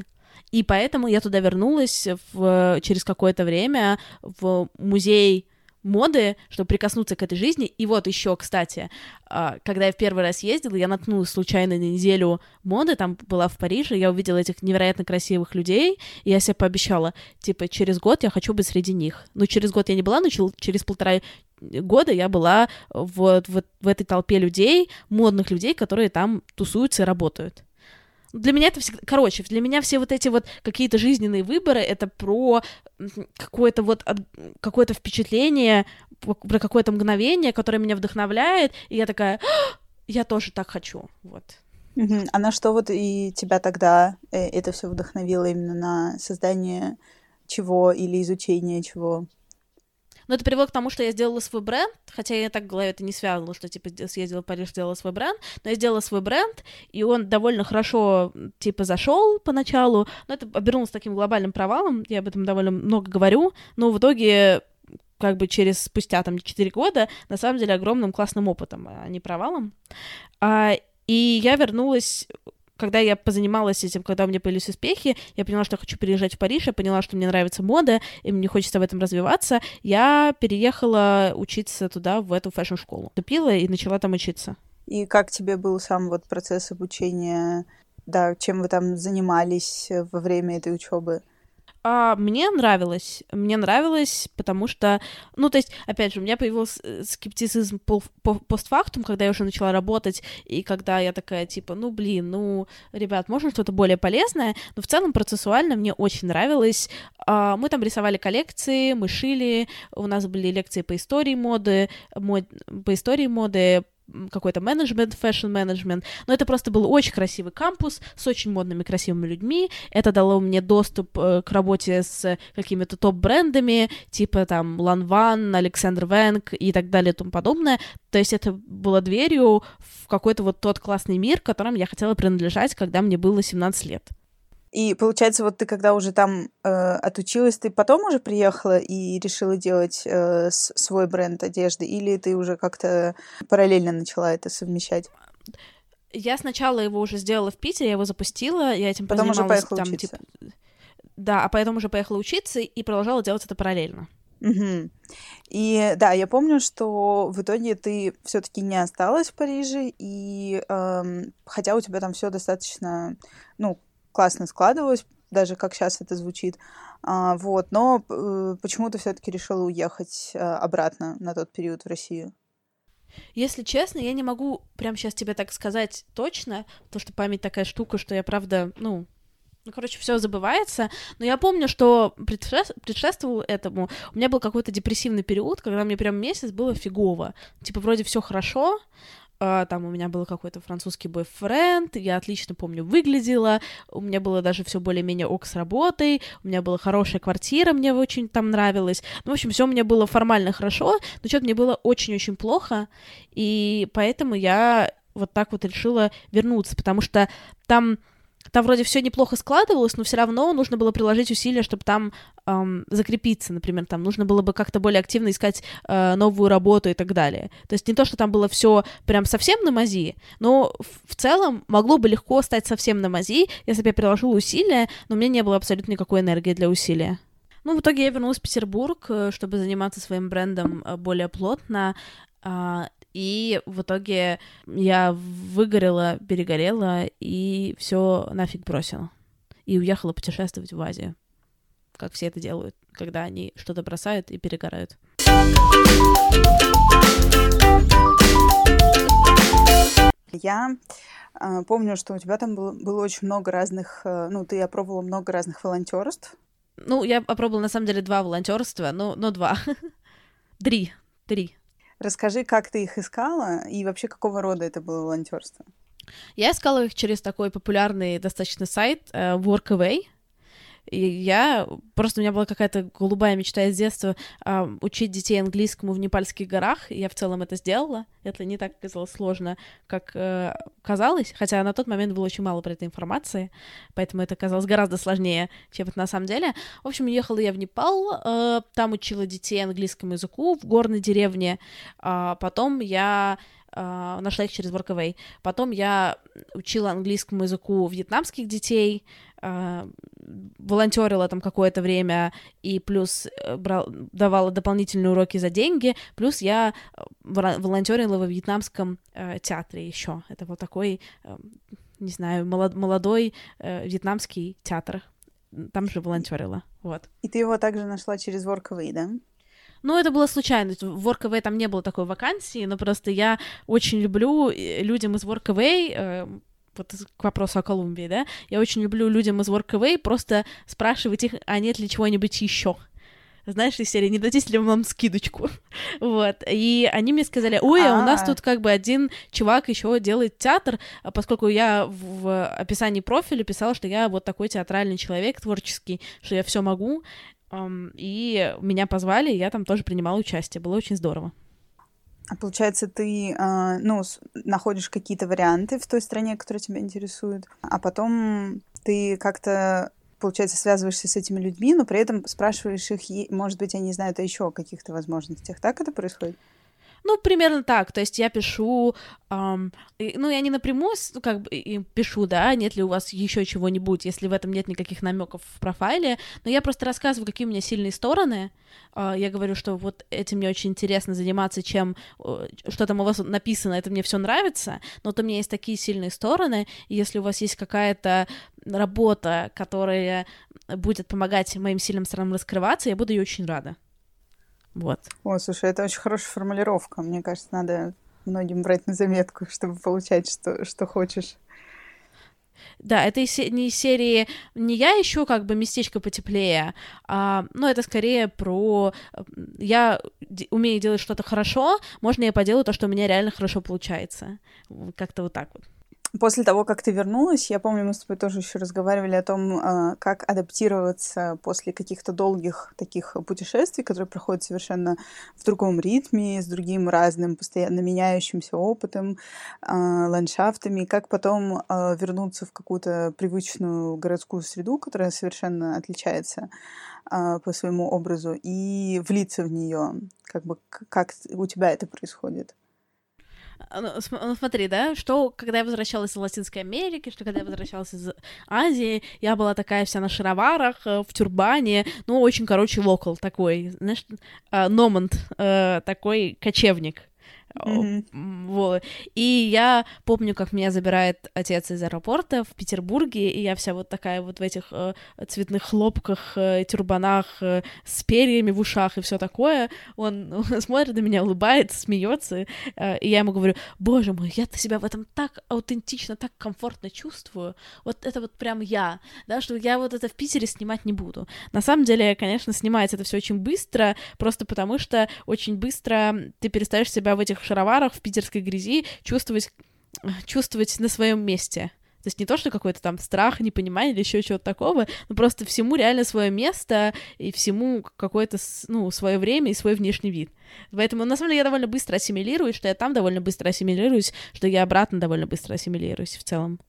S1: И поэтому я туда вернулась в, через какое-то время в музей моды, чтобы прикоснуться к этой жизни. И вот еще, кстати, а, когда я в первый раз ездила, я наткнулась случайно на неделю моды, там была в Париже, я увидела этих невероятно красивых людей, и я себе пообещала, типа, через год я хочу быть среди них. Ну, через год я не была, но через полтора года я была вот в, в этой толпе людей, модных людей, которые там тусуются и работают. Для меня это всегда... Короче, для меня все вот эти вот какие-то жизненные выборы — это про какое-то вот какое-то впечатление, про какое-то мгновение, которое меня вдохновляет, и я такая, «А, я тоже так хочу, вот.
S2: А на что вот и тебя тогда э, это все вдохновило именно на создание чего или изучение чего?
S1: Но это привело к тому, что я сделала свой бренд, хотя я так в голове это не связывала, что, типа, съездила в Париж, сделала свой бренд, но я сделала свой бренд, и он довольно хорошо, типа, зашел поначалу, но это обернулось таким глобальным провалом, я об этом довольно много говорю, но в итоге как бы через спустя там 4 года, на самом деле огромным классным опытом, а не провалом. А, и я вернулась когда я позанималась этим, когда у меня появились успехи, я поняла, что я хочу переезжать в Париж, я поняла, что мне нравится мода, и мне хочется в этом развиваться, я переехала учиться туда, в эту фэшн-школу. Вступила и начала там учиться.
S2: И как тебе был сам вот процесс обучения, да, чем вы там занимались во время этой учебы?
S1: А, мне нравилось. Мне нравилось, потому что, ну, то есть, опять же, у меня появился э, скептицизм по, по, постфактум, когда я уже начала работать, и когда я такая, типа, ну, блин, ну, ребят, можно что-то более полезное, но в целом процессуально мне очень нравилось. А, мы там рисовали коллекции, мы шили, у нас были лекции по истории моды, мод, по истории моды, какой-то менеджмент, fashion-менеджмент, но это просто был очень красивый кампус с очень модными, красивыми людьми, это дало мне доступ э, к работе с какими-то топ-брендами, типа там Lanvin, Alexander Wang и так далее и тому подобное, то есть это было дверью в какой-то вот тот классный мир, которым я хотела принадлежать, когда мне было 17 лет.
S2: И получается, вот ты когда уже там э, отучилась, ты потом уже приехала и решила делать э, свой бренд одежды, или ты уже как-то параллельно начала это совмещать?
S1: Я сначала его уже сделала в Питере, я его запустила, я этим потом уже поехала там, учиться. Типа... Да, а потом уже поехала учиться и продолжала делать это параллельно.
S2: Угу. И да, я помню, что в итоге ты все-таки не осталась в Париже, и эм, хотя у тебя там все достаточно, ну, классно складывалось, даже как сейчас это звучит. А, вот, но э, почему-то все-таки решила уехать а, обратно на тот период в Россию.
S1: Если честно, я не могу прямо сейчас тебе так сказать точно, потому что память такая штука, что я правда, ну, ну, короче, все забывается. Но я помню, что предшествовал этому. У меня был какой-то депрессивный период, когда мне прям месяц было фигово. Типа, вроде все хорошо, там у меня был какой-то французский бойфренд, я отлично помню выглядела, у меня было даже все более-менее ок с работой, у меня была хорошая квартира, мне очень там нравилось, ну, в общем, все у меня было формально хорошо, но что-то мне было очень-очень плохо, и поэтому я вот так вот решила вернуться, потому что там там вроде все неплохо складывалось, но все равно нужно было приложить усилия, чтобы там эм, закрепиться, например, там нужно было бы как-то более активно искать э, новую работу и так далее. То есть не то, что там было все прям совсем на мази, но в, в целом могло бы легко стать совсем на мази, если бы я приложила усилия, но у меня не было абсолютно никакой энергии для усилия. Ну, в итоге я вернулась в Петербург, э, чтобы заниматься своим брендом э, более плотно. И в итоге я выгорела, перегорела и все нафиг бросила. И уехала путешествовать в Азию. Как все это делают, когда они что-то бросают и перегорают.
S2: Я э, помню, что у тебя там было, было очень много разных, э, ну, ты опробовала много разных волонтерств.
S1: Ну, я опробовала, на самом деле, два волонтерства, ну, но два. Три. Три.
S2: Расскажи, как ты их искала и вообще какого рода это было волонтерство?
S1: Я искала их через такой популярный достаточно сайт uh, Workaway. И я просто у меня была какая-то голубая мечта из детства э, учить детей английскому в Непальских горах. И я в целом это сделала. Это не так оказалось сложно, как э, казалось, хотя на тот момент было очень мало про этой информации, поэтому это казалось гораздо сложнее, чем это на самом деле. В общем, ехала я в Непал, э, там учила детей английскому языку в горной деревне. Э, потом я Uh, нашла их через Workaway. Потом я учила английскому языку вьетнамских детей, uh, волонтерила там какое-то время и плюс э, брал, давала дополнительные уроки за деньги, плюс я э, волонтерила во вьетнамском uh, театре еще. Это вот такой, не знаю, молод, молодой вьетнамский театр. Там же волонтерила, вот.
S2: И ты его также нашла через Workaway, да?
S1: Ну, это было случайно. В Workaway там не было такой вакансии, но просто я очень люблю э, людям из Workaway, э, вот к вопросу о Колумбии, да, я очень люблю людям из Workaway просто спрашивать их, а нет ли чего-нибудь еще знаешь, из серии «Не дадите ли вам скидочку?» Вот, и они мне сказали, ой, а у нас а. тут как бы один чувак еще делает театр, а поскольку я в описании профиля писала, что я вот такой театральный человек, творческий, что я все могу, и меня позвали, и я там тоже принимала участие. Было очень здорово.
S2: А получается, ты э, ну, находишь какие-то варианты в той стране, которая тебя интересует, а потом ты как-то, получается, связываешься с этими людьми, но при этом спрашиваешь их, может быть, они знают о еще каких-то возможностях. Так это происходит?
S1: Ну, примерно так. То есть я пишу, эм, ну, я не напрямую как бы пишу, да, нет ли у вас еще чего-нибудь, если в этом нет никаких намеков в профайле, но я просто рассказываю, какие у меня сильные стороны. Э, я говорю, что вот этим мне очень интересно заниматься, чем э, что там у вас написано, это мне все нравится, но вот у меня есть такие сильные стороны, и если у вас есть какая-то работа, которая будет помогать моим сильным сторонам раскрываться, я буду ее очень рада. Вот.
S2: О, слушай, это очень хорошая формулировка. Мне кажется, надо многим брать на заметку, чтобы получать, что, что хочешь.
S1: Да, это не из серии не я ищу как бы местечко потеплее, а, ну, это скорее про я умею делать что-то хорошо, можно я поделаю то, что у меня реально хорошо получается. Как-то вот так вот.
S2: После того, как ты вернулась, я помню, мы с тобой тоже еще разговаривали о том, а, как адаптироваться после каких-то долгих таких путешествий, которые проходят совершенно в другом ритме, с другим разным, постоянно меняющимся опытом, а, ландшафтами, как потом а, вернуться в какую-то привычную городскую среду, которая совершенно отличается по своему образу, и влиться в нее. Как бы как у тебя это происходит?
S1: А, ну, ну, смотри, да, что, когда я возвращалась из Латинской Америки, что когда я возвращалась из Азии, я была такая вся на шароварах, э, в тюрбане, ну, очень, короче, локал такой, знаешь, э, номант, э, такой кочевник. Mm-hmm. Вот. И я помню, как меня забирает отец из аэропорта в Петербурге, и я вся вот такая вот в этих э, цветных хлопках, э, тюрбанах, э, с перьями в ушах и все такое. Он, он смотрит на меня, улыбается, смеется, э, и я ему говорю: Боже мой, я себя в этом так аутентично, так комфортно чувствую. Вот это вот прям я, да, что я вот это в Питере снимать не буду. На самом деле, конечно, снимается это все очень быстро, просто потому что очень быстро ты перестаешь себя в этих в шароварах в питерской грязи чувствовать, чувствовать на своем месте. То есть не то, что какой-то там страх, непонимание или еще чего-то такого, но просто всему реально свое место и всему какое-то, ну, свое время и свой внешний вид. Поэтому, на самом деле, я довольно быстро ассимилируюсь, что я там довольно быстро ассимилируюсь, что я обратно довольно быстро ассимилируюсь в целом.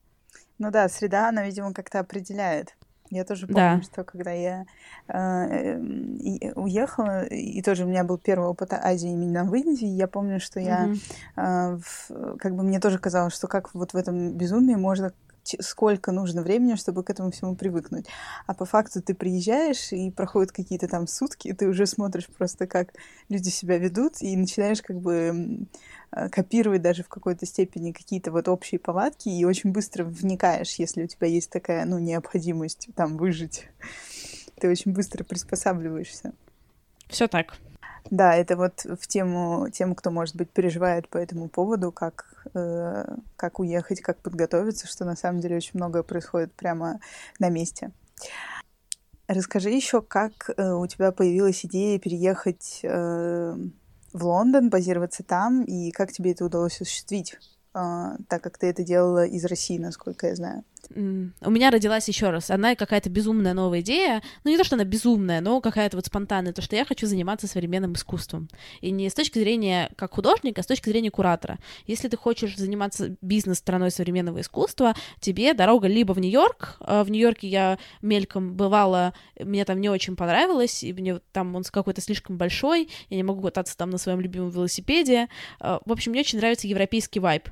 S2: Ну да, среда, она, видимо, как-то определяет. Я тоже помню, да. что когда я э, уехала, и тоже у меня был первый опыт Азии именно в Индии, я помню, что я, mm-hmm. э, в, как бы мне тоже казалось, что как вот в этом безумии можно сколько нужно времени, чтобы к этому всему привыкнуть. А по факту ты приезжаешь, и проходят какие-то там сутки, и ты уже смотришь просто, как люди себя ведут, и начинаешь как бы э, копировать даже в какой-то степени какие-то вот общие повадки, и очень быстро вникаешь, если у тебя есть такая, ну, необходимость там выжить. Ты очень быстро приспосабливаешься.
S1: Все так.
S2: Да, это вот в тему тем, кто, может быть, переживает по этому поводу, как, э, как уехать, как подготовиться, что на самом деле очень многое происходит прямо на месте. Расскажи еще, как э, у тебя появилась идея переехать э, в Лондон, базироваться там, и как тебе это удалось осуществить, э, так как ты это делала из России, насколько я знаю
S1: у меня родилась еще раз одна какая-то безумная новая идея, ну не то, что она безумная, но какая-то вот спонтанная, то, что я хочу заниматься современным искусством. И не с точки зрения как художника, а с точки зрения куратора. Если ты хочешь заниматься бизнес-страной современного искусства, тебе дорога либо в Нью-Йорк, а в Нью-Йорке я мельком бывала, мне там не очень понравилось, и мне там он какой-то слишком большой, я не могу кататься там на своем любимом велосипеде. А, в общем, мне очень нравится европейский вайб.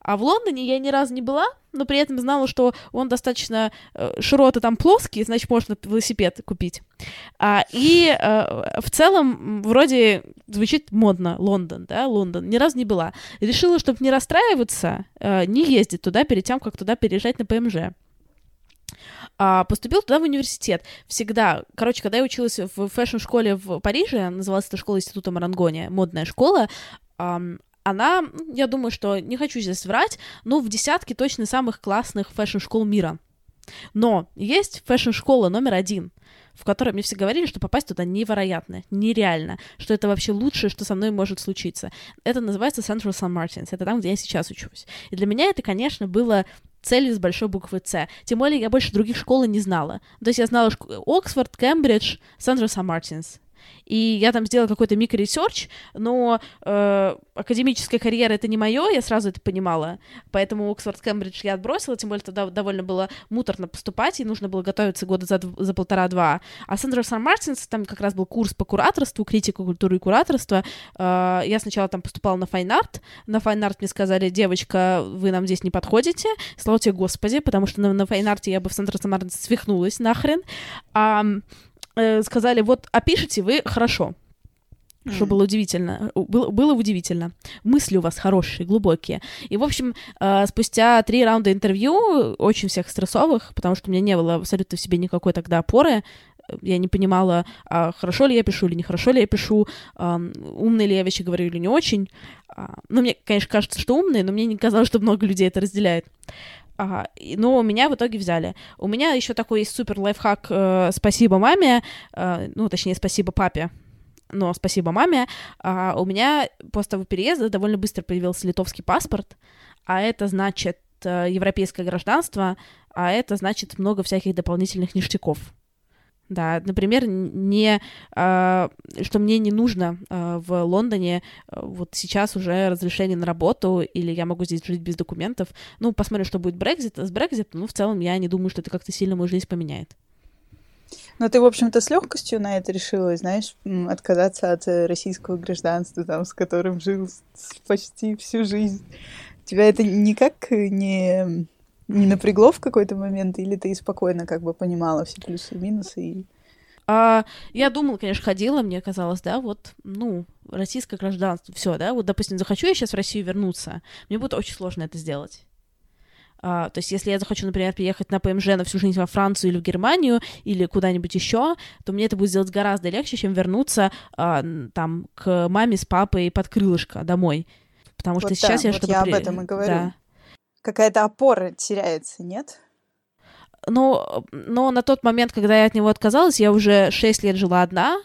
S1: А в Лондоне я ни разу не была, но при этом знала, что он достаточно э, широты там плоский, значит, можно велосипед купить. А, и э, в целом вроде звучит модно Лондон, да, Лондон. Ни разу не была. Решила, чтобы не расстраиваться, э, не ездить туда перед тем, как туда переезжать на ПМЖ. А, поступил туда в университет. Всегда. Короче, когда я училась в fashion-школе в Париже, называлась эта школа Istituto Marangoni, модная школа, она, я думаю, что не хочу здесь врать, но в десятке точно самых классных fashion-школ мира. Но есть fashion-школа номер один, в которой мне все говорили, что попасть туда невероятно, нереально, что это вообще лучшее, что со мной может случиться. Это называется Central St. Martins, это там, где я сейчас учусь. И для меня это, конечно, было целью с большой буквы «С». Тем более я больше других школ не знала. То есть я знала Оксфорд, Кембридж, Central St. Martins и я там сделала какой-то микро research, но э, академическая карьера это не мое, я сразу это понимала, поэтому Оксфорд Кембридж я отбросила, тем более тогда довольно было муторно поступать, и нужно было готовиться года за, за полтора-два. А Central Saint Martins, там как раз был курс по кураторству, критику культуры и кураторства. Э, я сначала там поступала на fine art, на fine art мне сказали, девочка, вы нам здесь не подходите, слава тебе Господи, потому что на, на fine art е я бы в Central Saint Martins свихнулась нахрен. А, э, сказали, вот опишите вы хорошо. Мм. Что было удивительно. Было, было удивительно. Мысли у вас хорошие, глубокие. И, в общем, э, спустя три раунда интервью, очень всех стрессовых, потому что у меня не было абсолютно в себе никакой тогда опоры, я не понимала, а хорошо ли я пишу или нехорошо ли я пишу, а, умные ли я вещи говорю или не очень. А, ну, мне, конечно, кажется, что умные, но мне не казалось, что много людей это разделяет. Ага, но меня в итоге взяли. У меня еще такой есть супер лайфхак э, «Спасибо маме», э, ну, точнее, «Спасибо папе», но «Спасибо маме». А у меня после того переезда довольно быстро появился литовский паспорт, а это значит э, европейское гражданство, а это значит много всяких дополнительных ништяков. Да, например, не, э, что мне не нужно э, в Лондоне э, вот сейчас уже разрешение на работу, или я могу здесь жить без документов. Ну, посмотрим, что будет Брекзит, с Брекзитом, ну, в целом я не думаю, что это как-то сильно мою жизнь поменяет.
S2: Но ты, в общем-то, с легкостью на это решила, знаешь, отказаться от э, российского гражданства, там, с которым жил почти всю жизнь. Тебя это никак не не напрягло в какой-то момент, или ты спокойно как бы понимала все плюсы и минусы? И...
S1: А, я думала, конечно, ходила, мне казалось, да, вот, ну, российское гражданство, все, да, вот, допустим, захочу я сейчас в Россию вернуться, мне будет очень сложно это сделать. А, то есть, если я захочу, например, приехать на ПМЖ на всю жизнь во Францию или в Германию или куда-нибудь еще, то мне это будет сделать гораздо легче, чем вернуться а, там к маме с папой под крылышко домой. Потому что вот сейчас
S2: да,
S1: я
S2: вот
S1: чтобы...
S2: Я об этом и говорю. Да какая-то опора теряется, нет?
S1: Но, но на тот момент, когда я от него отказалась, я уже 6 лет жила одна.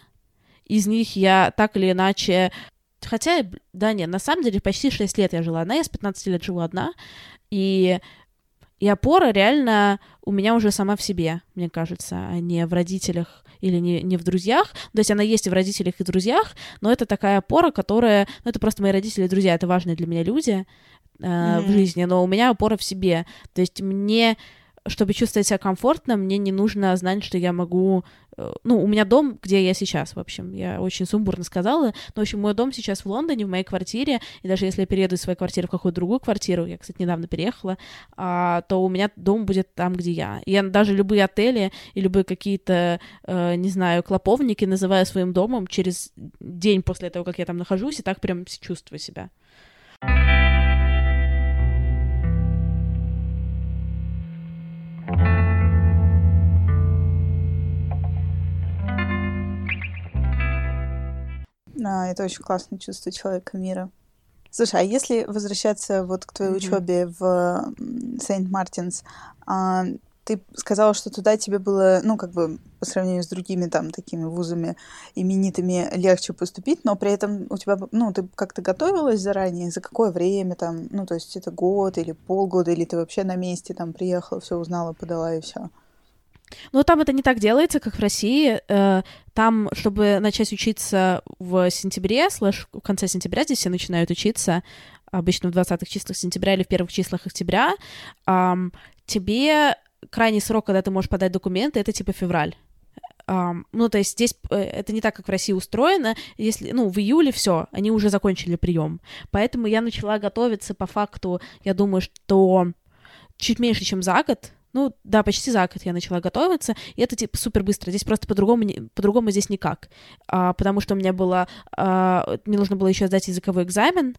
S1: Из них я так или иначе... Хотя, да нет, на самом деле почти 6 лет я жила одна, я с 15 лет живу одна. И, и опора реально у меня уже сама в себе, мне кажется, а не в родителях или не, не в друзьях. То есть она есть и в родителях, и в друзьях, но это такая опора, которая... Ну, это просто мои родители и друзья, это важные для меня люди э, mm-hmm. в жизни, но у меня опора в себе. То есть мне чтобы чувствовать себя комфортно, мне не нужно знать, что я могу... Э, ну, у меня дом, где я сейчас, в общем, я очень сумбурно сказала, но, в общем, мой дом сейчас в Лондоне, в моей квартире, и даже если я перееду из своей квартиры в какую-то другую квартиру, я, кстати, недавно переехала, а, то у меня дом будет там, где я. Я даже любые отели и любые какие-то, э, не знаю, клоповники называю своим домом через день после того, как я там нахожусь, и так прям чувствую себя.
S2: А, это очень классное чувство человека мира. Слушай, а если возвращаться вот к твоей mm-hmm. учебе в Сент-Мартинс, а, ты сказала, что туда тебе было, ну, как бы, по сравнению с другими там такими вузами именитыми легче поступить, но при этом у тебя, ну, ты как-то готовилась заранее, за какое время там, ну, то есть это год или полгода, или ты вообще на месте там приехала, все узнала, подала и все.
S1: Ну, там это не так делается, как в России. Э, там, чтобы начать учиться в сентябре, слэш в конце сентября, здесь все начинают учиться, обычно в 20-х числах сентября или в первых числах октября, тебе крайний срок, когда ты можешь подать документы, это типа февраль. Um, ну, то есть здесь э, это не так, как в России устроено. Если, ну, в июле все, они уже закончили прием. Поэтому я начала готовиться по факту, я думаю, что чуть меньше, чем за год, ну, да, почти за год я начала готовиться, и это, типа, супер быстро. Здесь просто по-другому, по-другому здесь никак. А, потому что у меня было... А, мне нужно было еще сдать языковой экзамен,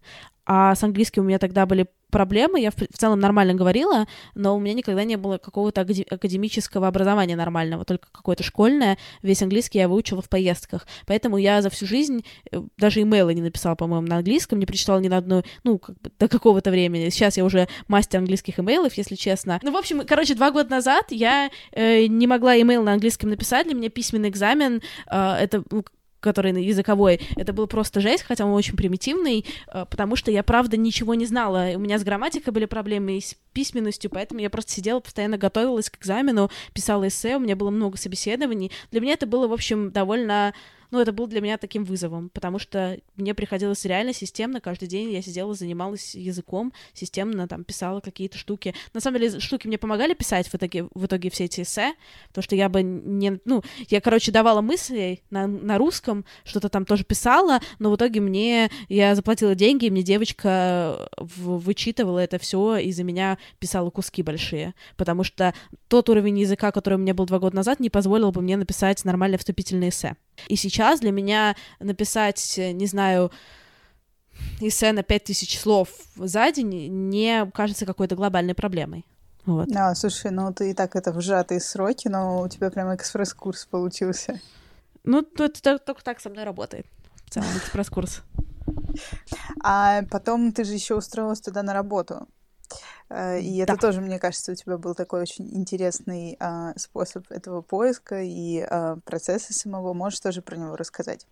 S1: а с английским у меня тогда были проблемы, я в, в целом нормально говорила, но у меня никогда не было какого-то академического образования нормального, только какое-то школьное. Весь английский я выучила в поездках. Поэтому я за всю жизнь э, даже имейла не написала, по-моему, на английском, не прочитала ни на одну, ну, как бы до какого-то времени. Сейчас я уже мастер английских имейлов, если честно. Ну, в общем, короче, два года назад я э, не могла имейл на английском написать, для меня письменный экзамен, э, это ну, который языковой, это был просто жесть, хотя он очень примитивный, э, потому что я, правда, ничего не знала. У меня с грамматикой были проблемы, и с письменностью, поэтому я просто сидела, постоянно готовилась к экзамену, писала эссе, у меня было много собеседований. Для меня это было, в общем, довольно ну, это был для меня таким вызовом, потому что мне приходилось реально системно, каждый день я сидела, занималась языком, системно там писала какие-то штуки. На самом деле, штуки мне помогали писать в итоге, в итоге все эти эссе, потому что я бы не... Ну, я, короче, давала мысли на, на русском, что-то там тоже писала, но в итоге мне... Я заплатила деньги, и мне девочка в, вычитывала это все и за меня писала куски большие, потому что тот уровень языка, который у меня был два года назад, не позволил бы мне написать нормальное вступительное эссе. И сейчас для меня написать, не знаю, эссе на 5000 слов за день не кажется какой-то глобальной проблемой. Вот.
S2: А, слушай, ну ты и так это в сжатые сроки, но у тебя прям экспресс-курс получился.
S1: Ну, это только так со мной работает. В целом, экспресс-курс.
S2: А потом ты же еще устроилась туда на работу. Э, и это да. тоже, мне кажется, у тебя был такой очень интересный а, способ этого поиска и а, процесса самого. Можешь тоже про него рассказать?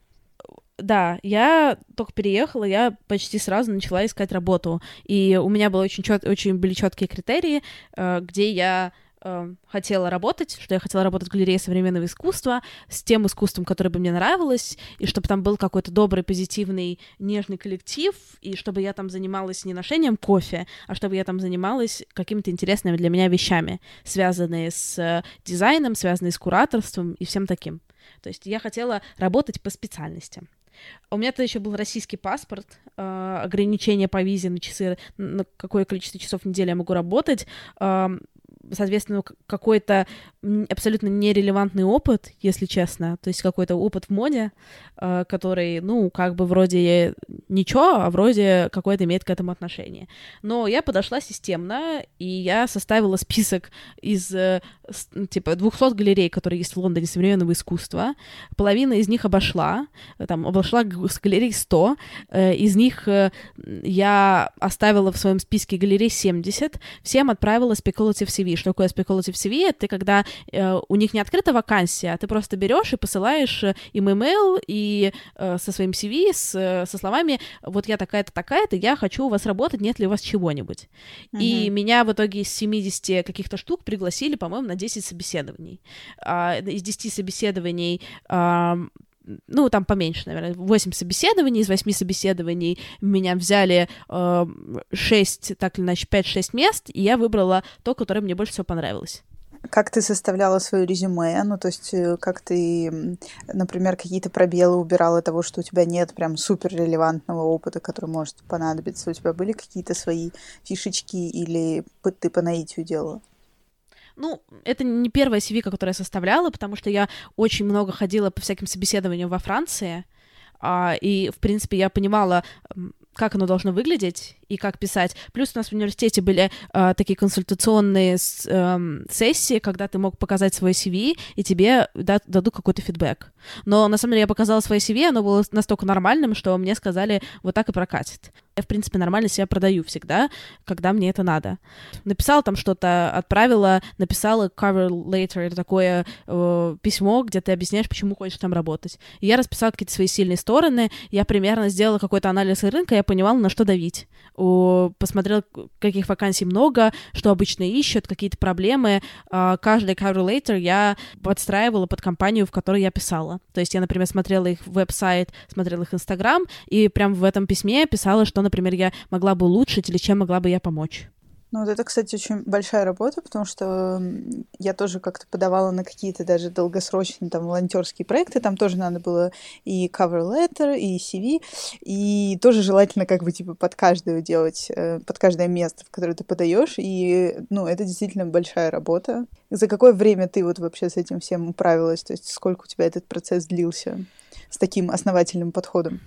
S1: Да, я только переехала, я почти сразу начала искать работу. И у меня было очень, чет, очень были четкие критерии, э, где я э, хотела работать, что я хотела работать в галерее современного искусства с тем искусством, которое бы мне нравилось, и чтобы там был какой-то добрый, позитивный, нежный коллектив, и чтобы я там занималась не ношением кофе, а чтобы я там занималась какими-то интересными для меня вещами, связанные с э, дизайном, связанные с кураторством и всем таким. То есть я хотела работать по специальности. У меня тогда еще был российский паспорт, э, ограничение по визе на часы, на какое количество часов в неделю я могу работать. Соответственно, какой-то абсолютно нерелевантный опыт, если честно, то есть какой-то опыт в моде, э, который, ну, как бы вроде ничего, а вроде какое-то имеет к этому отношение. Но я подошла системно, и я составила список из, э, типа, 200 галерей, которые есть в Лондоне современного искусства. Половина из них обошла, там, обошла с галерей 100, э, из них я оставила в своем списке галерей 70, всем отправила speculative CV. Что такое speculative CV? Это когда э, у них не открыта вакансия, а ты просто берешь и посылаешь э, им email и э, со своим CV, с, э, со словами «Вот я такая-то, такая-то, я хочу у вас работать, нет ли у вас чего-нибудь?» mm-hmm. И меня в итоге из 70 каких-то штук пригласили, по-моему, на 10 собеседований. А, из 10 собеседований... А, ну, там поменьше, наверное, 8 собеседований, из 8 собеседований меня взяли э, 6, так или иначе, 5-6 мест, и я выбрала то, которое мне больше всего понравилось.
S2: Как ты составляла свое резюме? Ну, то есть, э, как ты, например, какие-то пробелы убирала того, что у тебя нет прям супер релевантного опыта, который может понадобиться? У тебя были какие-то свои фишечки или ты по наитию делала?
S1: Ну, это не первая CV, которую я составляла, потому что я очень много ходила по всяким собеседованиям во Франции, а, и, в принципе, я понимала, как оно должно выглядеть и как писать. Плюс у нас в университете были э, такие консультационные с, э, сессии, когда ты мог показать свой CV, и тебе да, дадут какой-то фидбэк. Но на самом деле я показала свое CV, оно было настолько нормальным, что мне сказали, вот так и прокатит. Я, в принципе, нормально себя продаю всегда, когда мне это надо. Написала там что-то, отправила, написала cover later, это такое э, письмо, где ты объясняешь, почему хочешь там работать. И я расписала какие-то свои сильные стороны, я примерно сделала какой-то анализ рынка, я понимала, на что давить. О, посмотрела, каких вакансий много, что обычно ищут, какие-то проблемы. Э, каждый cover later я подстраивала под компанию, в которой я писала. То есть я, например, смотрела их веб-сайт, смотрела их инстаграм, и прям в этом письме писала, что например, я могла бы улучшить или чем могла бы я помочь.
S2: Ну, вот это, кстати, очень большая работа, потому что я тоже как-то подавала на какие-то даже долгосрочные там волонтерские проекты, там тоже надо было и cover letter, и CV, и тоже желательно как бы типа под каждое делать, э, под каждое место, в которое ты подаешь, и, ну, это действительно большая работа. За какое время ты вот вообще с этим всем управилась, то есть сколько у тебя этот процесс длился с таким основательным подходом?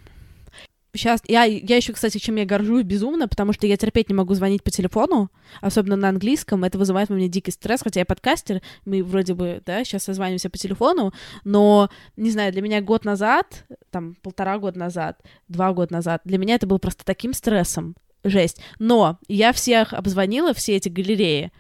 S1: Сейчас, я, я еще, кстати, чем я горжусь безумно, потому что я терпеть не могу звонить по телефону, особенно на английском, это вызывает у меня дикий стресс, хотя я подкастер, мы вроде бы, да, сейчас созваниваемся по телефону, но, не знаю, для меня год назад, там, полтора года назад, два года назад, для меня это было просто таким стрессом, жесть. Но я всех обзвонила, все эти галереи,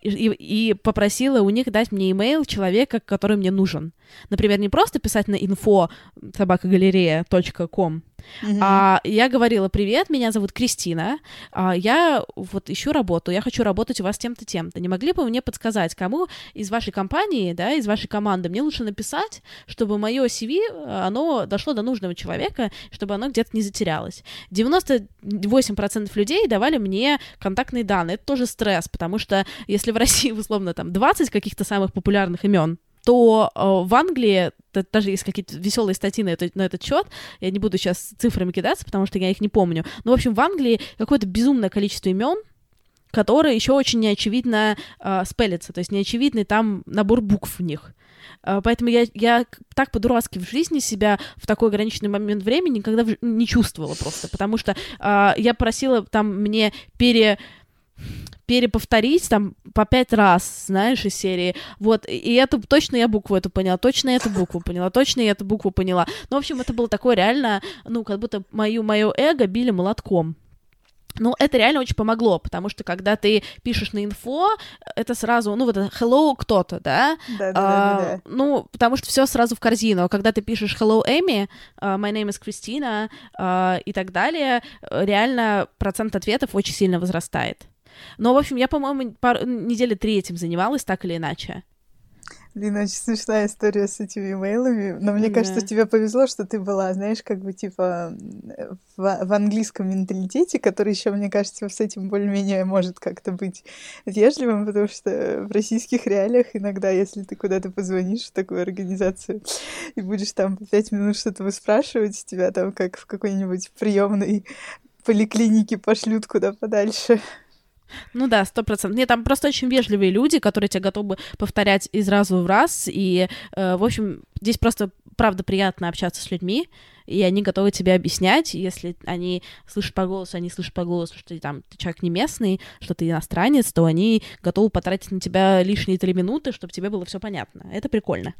S1: и, и попросила у них дать мне имейл человека, который мне нужен. Например, не просто писать на info собакагалерея.ком, Mm-hmm. А, я говорила, привет, меня зовут Кристина, а, я вот ищу работу, я хочу работать у вас тем-то, тем-то. Не могли бы вы мне подсказать, кому из вашей компании, да, из вашей команды мне лучше написать, чтобы мое CV, оно дошло до нужного человека, чтобы оно где-то не затерялось. 98% людей давали мне контактные данные. Это тоже стресс, потому что если в России, условно, там 20 каких-то самых популярных имен, то э, в Англии даже есть какие-то веселые статьи на, это, на этот счет. Я не буду сейчас цифрами кидаться, потому что я их не помню. Но, в общем, в Англии какое-то безумное количество имен, которые еще очень неочевидно э, спелятся, то есть неочевидный там набор букв в них. Э, поэтому я, я так по-дурацки в жизни себя в такой ограниченный момент времени никогда не чувствовала просто, потому что э, я просила там мне пере переповторить там по пять раз, знаешь, из серии. Вот, и это точно я букву эту поняла, точно эту букву поняла, точно я эту букву поняла. Ну, в общем, это было такое реально, ну, как будто мою, мое эго били молотком. Ну, это реально очень помогло, потому что когда ты пишешь на инфо, это сразу, ну, вот это hello кто-то, да?
S2: Да, да, а, да, да.
S1: Ну, потому что все сразу в корзину. А когда ты пишешь hello Эми, uh, my name is Christina uh, и так далее, реально процент ответов очень сильно возрастает. Но, в общем, я, по-моему, пару, недели три этим занималась, так или иначе.
S2: Блин, очень смешная история с этими имейлами. Но мне да. кажется, тебе повезло, что ты была, знаешь, как бы типа в, в английском менталитете, который еще, мне кажется, с этим более-менее может как-то быть вежливым, потому что в российских реалиях иногда, если ты куда-то позвонишь в такую организацию и будешь там пять минут что-то выспрашивать, тебя там как в какой-нибудь приемной поликлинике пошлют куда подальше.
S1: Ну да, сто процентов. Нет, там просто очень вежливые люди, которые тебе готовы повторять из раза в раз. И, э, в общем, здесь просто, правда, приятно общаться с людьми, и они готовы тебе объяснять, если они слышат по голосу, они слышат по голосу, что там ты человек не местный, что ты иностранец, то они готовы потратить на тебя лишние три минуты, чтобы тебе было все понятно. Это прикольно.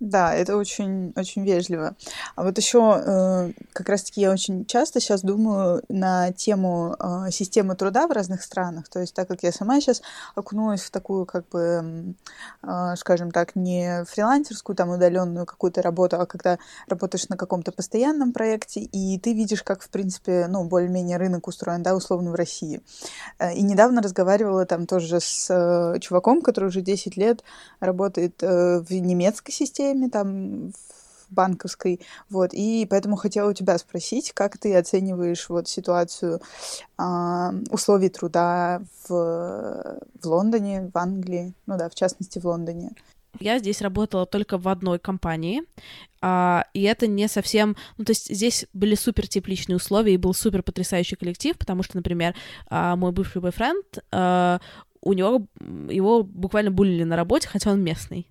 S2: Да, это очень, очень вежливо. А вот еще э, как раз-таки я очень часто сейчас думаю на тему э, системы труда в разных странах. То есть так как я сама сейчас окунулась в такую, как бы, э, скажем так, не фрилансерскую, там удаленную какую-то работу, а когда работаешь на каком-то постоянном проекте, и ты видишь, как, в принципе, ну, более-менее рынок устроен, да, условно в России. Э, и недавно разговаривала там тоже с э, чуваком, который уже 10 лет работает э, в немецкой системе, системе, там банковской, вот, и поэтому хотела у тебя спросить, как ты оцениваешь вот ситуацию э, условий труда в, в Лондоне, в Англии, ну да, в частности в Лондоне.
S1: Я здесь работала только в одной компании, а, и это не совсем... Ну, то есть здесь были супер тепличные условия, и был супер потрясающий коллектив, потому что, например, а, мой бывший бойфренд, а, у него его буквально булили на работе, хотя он местный.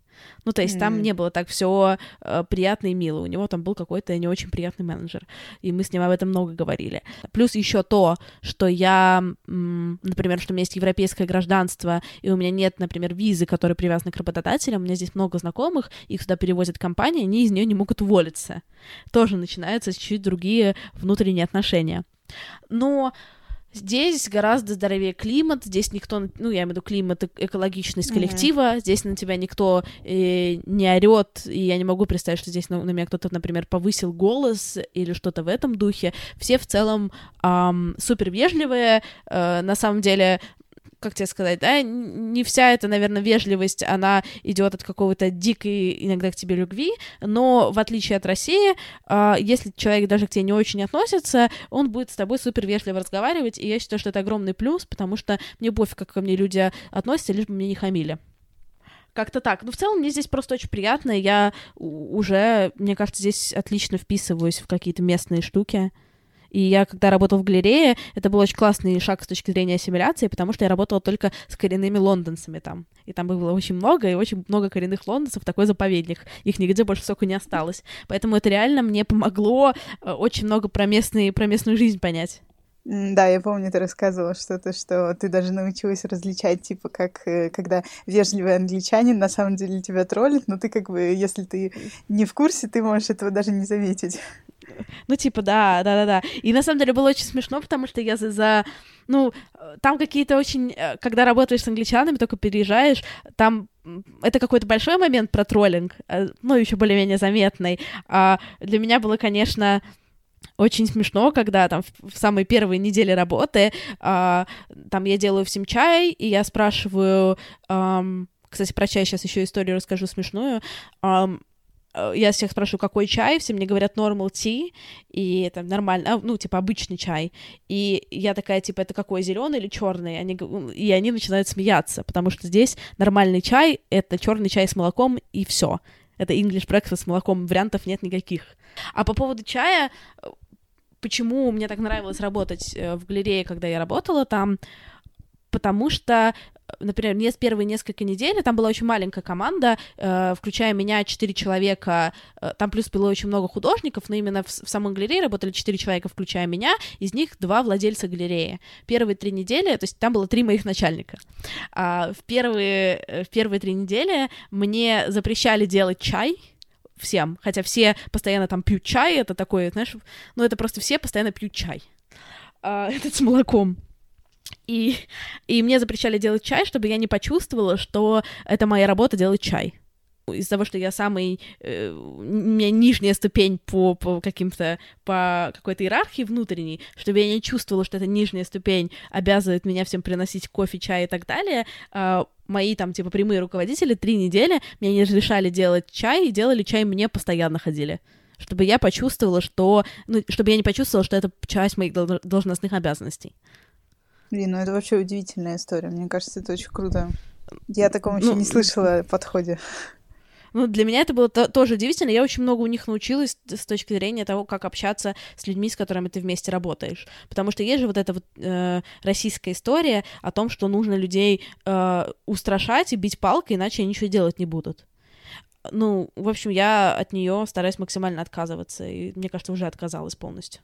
S1: Ну, то есть mm там не было так все э, приятно и мило. У него там был какой-то не очень приятный менеджер. И мы с ним об этом много говорили. Плюс еще то, что я, например, что у меня есть европейское гражданство, и у меня нет, например, визы, которые привязаны к работодателям. У меня здесь много знакомых, их сюда перевозят компании, они из нее не могут уволиться. Тоже начинаются чуть-чуть другие внутренние отношения. Но Здесь гораздо здоровее климат, здесь никто, ну, я имею в виду климат, экологичность коллектива, mm-hmm. здесь на тебя никто э, не орет, и я не могу представить, что здесь на, на меня кто-то, например, повысил голос или что-то в этом духе. Все в целом эм, супер вежливые, э, на самом деле как тебе сказать, да, не вся эта, наверное, вежливость, она идет от какого-то дикой иногда к тебе любви, но в отличие от России, э, если человек даже к тебе не очень относится, он будет с тобой супер вежливо разговаривать, и я считаю, что это огромный плюс, потому что мне пофиг, как ко мне люди относятся, лишь бы мне не хамили. Как-то так. Ну, в целом, мне здесь просто очень приятно. Я уже, мне кажется, здесь отлично вписываюсь в какие-то местные штуки. И я, когда работала в галерее, это был очень классный шаг с точки зрения ассимиляции, потому что я работала только с коренными лондонцами там. И там было очень много, и очень много коренных лондонцев, такой заповедник. Их нигде больше столько не осталось. Поэтому это реально мне помогло э, очень много про, местные, про местную жизнь понять.
S2: Да, я помню, ты рассказывала что-то, что ты даже научилась различать, типа, как э, когда вежливый англичанин на самом деле тебя троллит, но ты как бы, если ты не в курсе, ты можешь этого даже не заметить.
S1: Ну, типа, да, да, да, да. И на самом деле было очень смешно, потому что я за, за ну, там какие-то очень, э, когда работаешь с англичанами, только переезжаешь, там это какой-то большой момент про троллинг, э, ну, еще более-менее заметный. А для меня было, конечно, очень смешно, когда там в, в самые первые недели работы а, там я делаю всем чай, и я спрашиваю, ам, кстати, про чай сейчас еще историю расскажу смешную. Я всех спрашиваю, какой чай, все мне говорят normal tea, и это нормально, а, ну, типа, обычный чай. И я такая, типа, это какой, зеленый или черный? Они, и они начинают смеяться, потому что здесь нормальный чай — это черный чай с молоком, и все. Это English breakfast с молоком, вариантов нет никаких. А по поводу чая, э, почему мне так нравилось работать э, в галерее, когда я работала там, потому что например, не с первые несколько недель, там была очень маленькая команда, э, включая меня, четыре человека, э, там плюс было очень много художников, но именно в, в самой галерее работали четыре человека, включая меня, из них два владельца галереи. Первые три недели, то есть там было три моих начальника. А в первые, э, в первые три недели мне запрещали делать чай, всем, хотя все постоянно там пьют чай, это такое, знаешь, ну это просто все постоянно пьют чай, а, этот с молоком. И, и мне запрещали делать чай, чтобы я не почувствовала, что это моя работа делать чай. Из-за того, что я самый... Э, у меня нижняя ступень по, по каким-то... по какой-то иерархии внутренней, чтобы я не чувствовала, что эта нижняя ступень обязывает меня всем приносить кофе, чай и так далее, э, мои там, типа, прямые руководители три недели мне не разрешали делать чай, и делали чай мне постоянно ходили чтобы я почувствовала, что... Ну, чтобы я не почувствовала, что это часть моих должностных обязанностей.
S2: Блин, ну это вообще удивительная история. Мне кажется, это очень круто. Я такого еще ну, не слышала подходе.
S1: Ну, для меня это было то- тоже удивительно. Я очень много у них научилась с точки зрения того, как общаться с людьми, с которыми ты вместе работаешь. Потому что есть же вот эта вот э, российская история о том, что нужно людей э, устрашать и бить палкой, иначе они ничего делать не будут. Ну, в общем, я от нее стараюсь максимально отказываться, и мне кажется, уже отказалась полностью.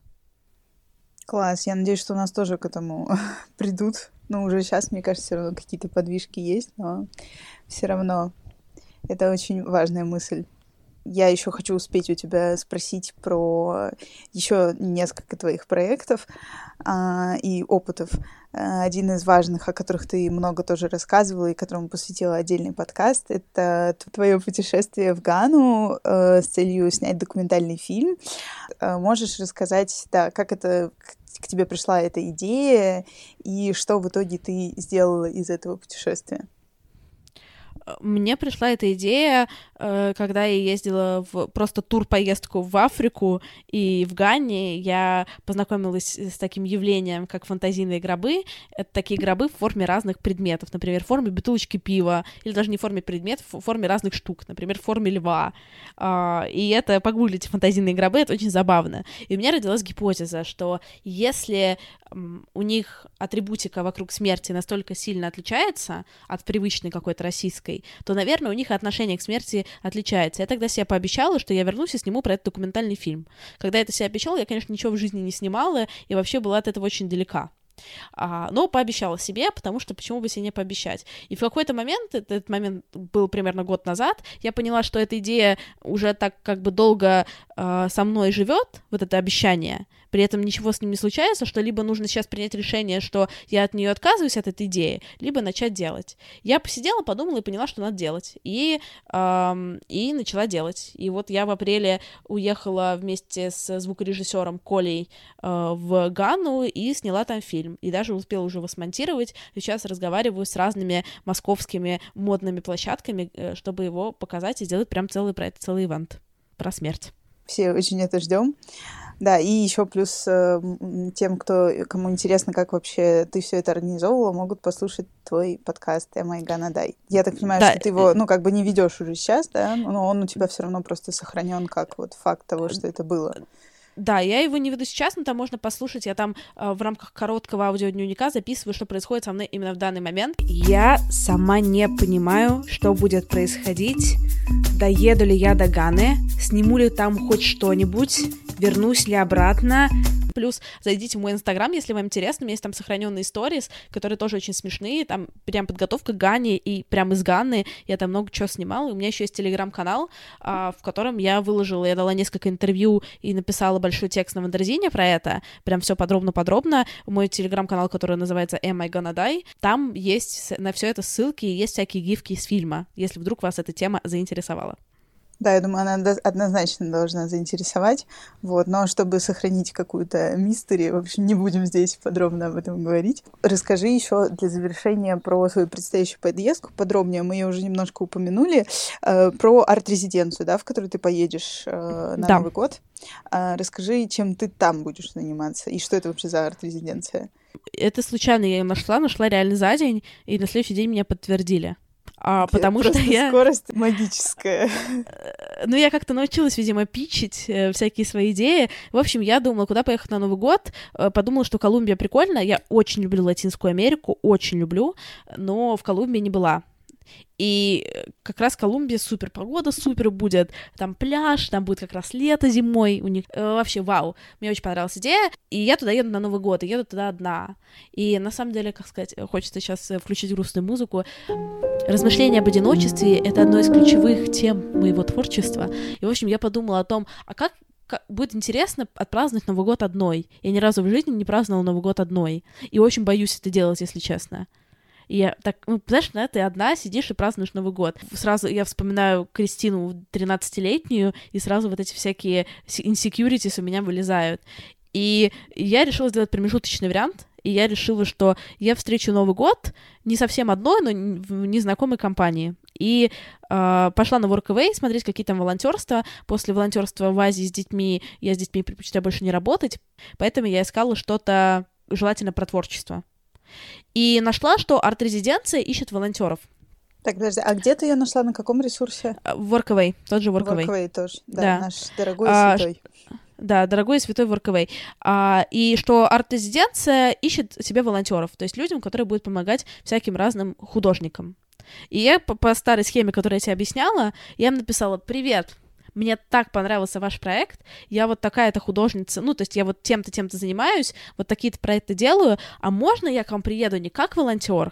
S2: Класс, я надеюсь, что у нас тоже к этому придут. Ну, уже сейчас, мне кажется, все равно какие-то подвижки есть, но все равно это очень важная мысль. Я еще хочу успеть у тебя спросить про еще несколько твоих проектов а, и опытов. А, один из важных, о которых ты много тоже рассказывала и которому посвятила отдельный подкаст, это твое путешествие в Гану а, с целью снять документальный фильм. А, можешь рассказать, да, как это к тебе пришла эта идея и что в итоге ты сделала из этого путешествия?
S1: Мне пришла эта идея, э, когда я ездила в просто тур-поездку в Африку и в Ганне. Я познакомилась с таким явлением, как фантазийные гробы. Это такие гробы в форме разных предметов, например, в форме бутылочки пива, или даже не в форме предметов, в форме разных штук, например, в форме льва. А, и это, погуглите фантазийные гробы, это очень забавно. И у меня родилась гипотеза, что если у них атрибутика вокруг смерти настолько сильно отличается от привычной какой-то российской, то, наверное, у них отношение к смерти отличается. Я тогда себе пообещала, что я вернусь и сниму про этот документальный фильм. Когда я это себе обещала, я, конечно, ничего в жизни не снимала и вообще была от этого очень далека. А, но пообещала себе, потому что почему бы себе не пообещать. И в какой-то момент, этот момент был примерно год назад, я поняла, что эта идея уже так как бы долго э, со мной живет, вот это обещание, при этом ничего с ним не случается, что либо нужно сейчас принять решение, что я от нее отказываюсь, от этой идеи, либо начать делать. Я посидела, подумала и поняла, что надо делать. И, эм, и начала делать. И вот я в апреле уехала вместе с звукорежиссером Колей э, в Гану и сняла там фильм. И даже успела уже его смонтировать. Сейчас разговариваю с разными московскими модными площадками, э, чтобы его показать и сделать прям целый про это целый ивент про смерть.
S2: Все очень это ждем. Да, и еще плюс э, тем, кто, кому интересно, как вообще ты все это организовывала, могут послушать твой подкаст «Эмма и Ганадай». Я так понимаю, да. что ты его, э, ну, как бы не ведешь уже сейчас, да, но он у тебя все равно просто сохранен как вот факт того, что это было.
S1: Да, я его не веду сейчас, но там можно послушать. Я там э, в рамках короткого аудиодневника записываю, что происходит со мной именно в данный момент. Я сама не понимаю, что будет происходить. Доеду ли я до Ганы, сниму ли там хоть что-нибудь, вернусь ли обратно. Плюс зайдите в мой инстаграм, если вам интересно, у меня есть там сохраненные сторис, которые тоже очень смешные, там прям подготовка к Гане, и прям из Ганны я там много чего снимала, у меня еще есть телеграм-канал, а, в котором я выложила, я дала несколько интервью и написала большой текст на Wonderzine про это, прям все подробно-подробно, мой телеграм-канал, который называется Am I Gonna Die, там есть на все это ссылки, и есть всякие гифки из фильма, если вдруг вас эта тема заинтересовала.
S2: Да, я думаю, она однозначно должна заинтересовать. Вот. Но чтобы сохранить какую-то мистери, в общем, не будем здесь подробно об этом говорить. Расскажи еще для завершения про свою предстоящую поездку подробнее. Мы ее уже немножко упомянули. Э, про арт-резиденцию, да, в которую ты поедешь э, на да. Новый год. Э, расскажи, чем ты там будешь заниматься и что это вообще за арт-резиденция?
S1: Это случайно я ее нашла, нашла реально за день, и на следующий день меня подтвердили а, потому Просто что я...
S2: скорость магическая.
S1: Э, ну, я как-то научилась, видимо, пичить э, всякие свои идеи. В общем, я думала, куда поехать на Новый год. Э, подумала, что Колумбия прикольно. Я очень люблю Латинскую Америку, очень люблю, но в Колумбии не была. И э, как раз Колумбия супер погода, супер будет. Там пляж, там будет как раз лето зимой. У них э, вообще вау. Мне очень понравилась идея. И я туда еду на Новый год, и еду туда одна. И на самом деле, как сказать, хочется сейчас э, включить грустную музыку. Размышления об одиночестве — это одно из ключевых тем моего творчества. И, в общем, я подумала о том, а как будет интересно отпраздновать Новый год одной. Я ни разу в жизни не праздновала Новый год одной. И очень боюсь это делать, если честно. И я так, ну, знаешь, да, ты одна сидишь и празднуешь Новый год. Сразу я вспоминаю Кристину 13-летнюю, и сразу вот эти всякие insecurities у меня вылезают. И я решила сделать промежуточный вариант, и я решила, что я встречу Новый год не совсем одной, но в незнакомой компании. И э, пошла на Workaway смотреть, какие там волонтерства. После волонтерства в Азии с детьми я с детьми предпочитаю больше не работать, поэтому я искала что-то желательно про творчество. И нашла, что арт-резиденция ищет волонтеров.
S2: Так, подожди, а где ты ее нашла, на каком ресурсе?
S1: Э, Workaway, тот же Workaway.
S2: Workaway тоже, да, да. наш дорогой а, святой.
S1: Да, дорогой святой Workaway. А, и что арт-резиденция ищет себе волонтеров, то есть людям, которые будут помогать всяким разным художникам. И я по, по старой схеме, которую я тебе объясняла, я им написала «Привет, мне так понравился ваш проект, я вот такая-то художница, ну, то есть я вот тем-то, тем-то занимаюсь, вот такие-то проекты делаю, а можно я к вам приеду не как волонтер,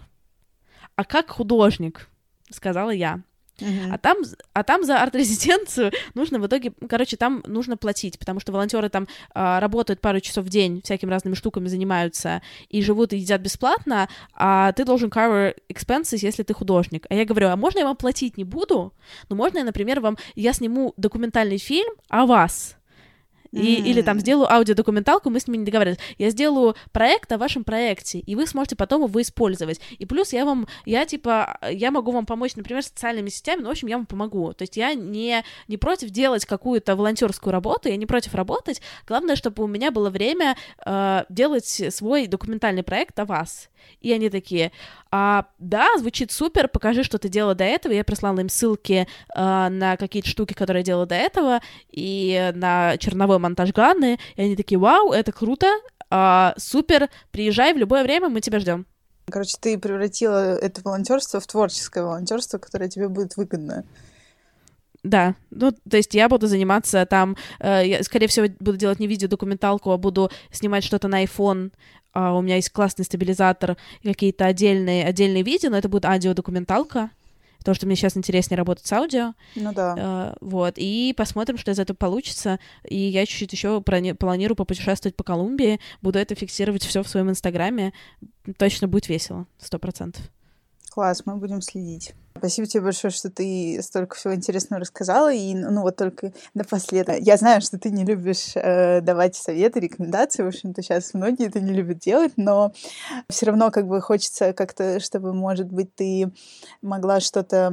S1: а как художник, сказала я. Uh-huh. А, там, а там за арт-резиденцию нужно в итоге, короче, там нужно платить, потому что волонтеры там а, работают пару часов в день, всякими разными штуками занимаются и живут и едят бесплатно, а ты должен cover expenses, если ты художник. А я говорю, а можно я вам платить не буду? Но можно я, например, вам, я сниму документальный фильм о вас, И, mm. Или там сделаю аудиодокументалку, мы с ними не договаривались. Я сделаю проект о вашем проекте, и вы сможете потом его использовать. И плюс я вам, я типа, я могу вам помочь, например, социальными сетями, но, в общем, я вам помогу. То есть я не, не против делать какую-то волонтерскую работу, я не против работать. Главное, чтобы у меня было время э, делать свой документальный проект о вас. И они такие, а, да, звучит супер, покажи, что ты делала до этого. Я прислала им ссылки э, на какие-то штуки, которые я делала до этого, и на черновой монтаж Ганны. И они такие, вау, это круто, э, супер, приезжай в любое время, мы тебя ждем.
S2: Короче, ты превратила это волонтерство в творческое волонтерство, которое тебе будет выгодно.
S1: Да, ну, то есть я буду заниматься там, э, я, скорее всего, буду делать не видеодокументалку, а буду снимать что-то на iPhone, Uh, у меня есть классный стабилизатор какие-то отдельные, отдельные видео, но это будет аудиодокументалка, потому что мне сейчас интереснее работать с аудио.
S2: Ну да.
S1: Uh, вот, и посмотрим, что из этого получится. И я чуть-чуть еще планирую попутешествовать по Колумбии, буду это фиксировать все в своем инстаграме. Точно будет весело, сто процентов.
S2: Класс, мы будем следить. Спасибо тебе большое, что ты столько всего интересного рассказала. И, ну, вот только напоследок. Я знаю, что ты не любишь э, давать советы, рекомендации. В общем-то, сейчас многие это не любят делать, но все равно как бы хочется как-то, чтобы, может быть, ты могла что-то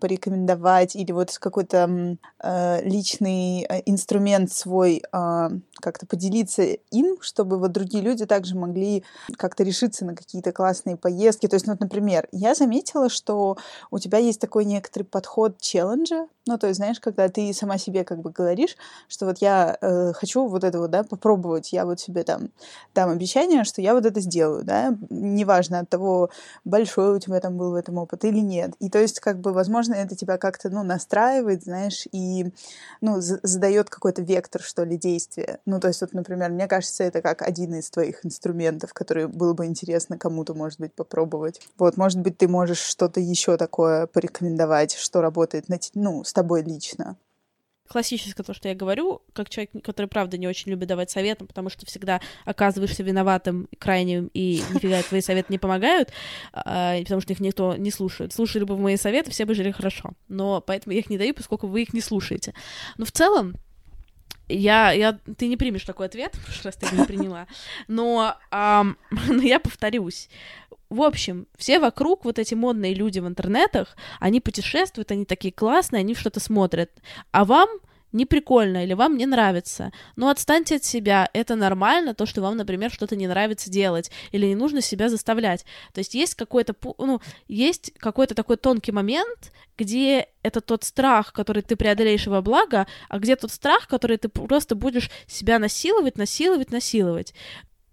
S2: порекомендовать или вот какой-то э, личный э, инструмент свой э, как-то поделиться им, чтобы вот другие люди также могли как-то решиться на какие-то классные поездки. То есть, ну, вот, например, я заметила, что у тебя есть такой некоторый подход челленджа, ну, то есть, знаешь, когда ты сама себе как бы говоришь, что вот я э, хочу вот это вот, да, попробовать, я вот себе там дам обещание, что я вот это сделаю, да, неважно от того, большой у тебя там был в этом опыт или нет. И то есть, как бы, возможно, это тебя как-то, ну, настраивает, знаешь, и, ну, задает какой-то вектор, что ли, действия. Ну, то есть, вот, например, мне кажется, это как один из твоих инструментов, который было бы интересно кому-то, может быть, попробовать. Вот, может быть, ты можешь что-то еще такое такое порекомендовать, что работает на, ну, с тобой лично?
S1: классическое то, что я говорю, как человек, который, правда, не очень любит давать советы, потому что всегда оказываешься виноватым, крайним, и нифига твои советы не помогают, а, потому что их никто не слушает. Слушали бы мои советы, все бы жили хорошо. Но поэтому я их не даю, поскольку вы их не слушаете. Но в целом, я, я, ты не примешь такой ответ, раз ты не приняла, но, ам, но я повторюсь. В общем, все вокруг, вот эти модные люди в интернетах, они путешествуют, они такие классные, они что-то смотрят. А вам не прикольно или вам не нравится. Но отстаньте от себя, это нормально, то, что вам, например, что-то не нравится делать, или не нужно себя заставлять. То есть есть какой-то, ну, есть какой-то такой тонкий момент, где это тот страх, который ты преодолеешь во благо, а где тот страх, который ты просто будешь себя насиловать, насиловать, насиловать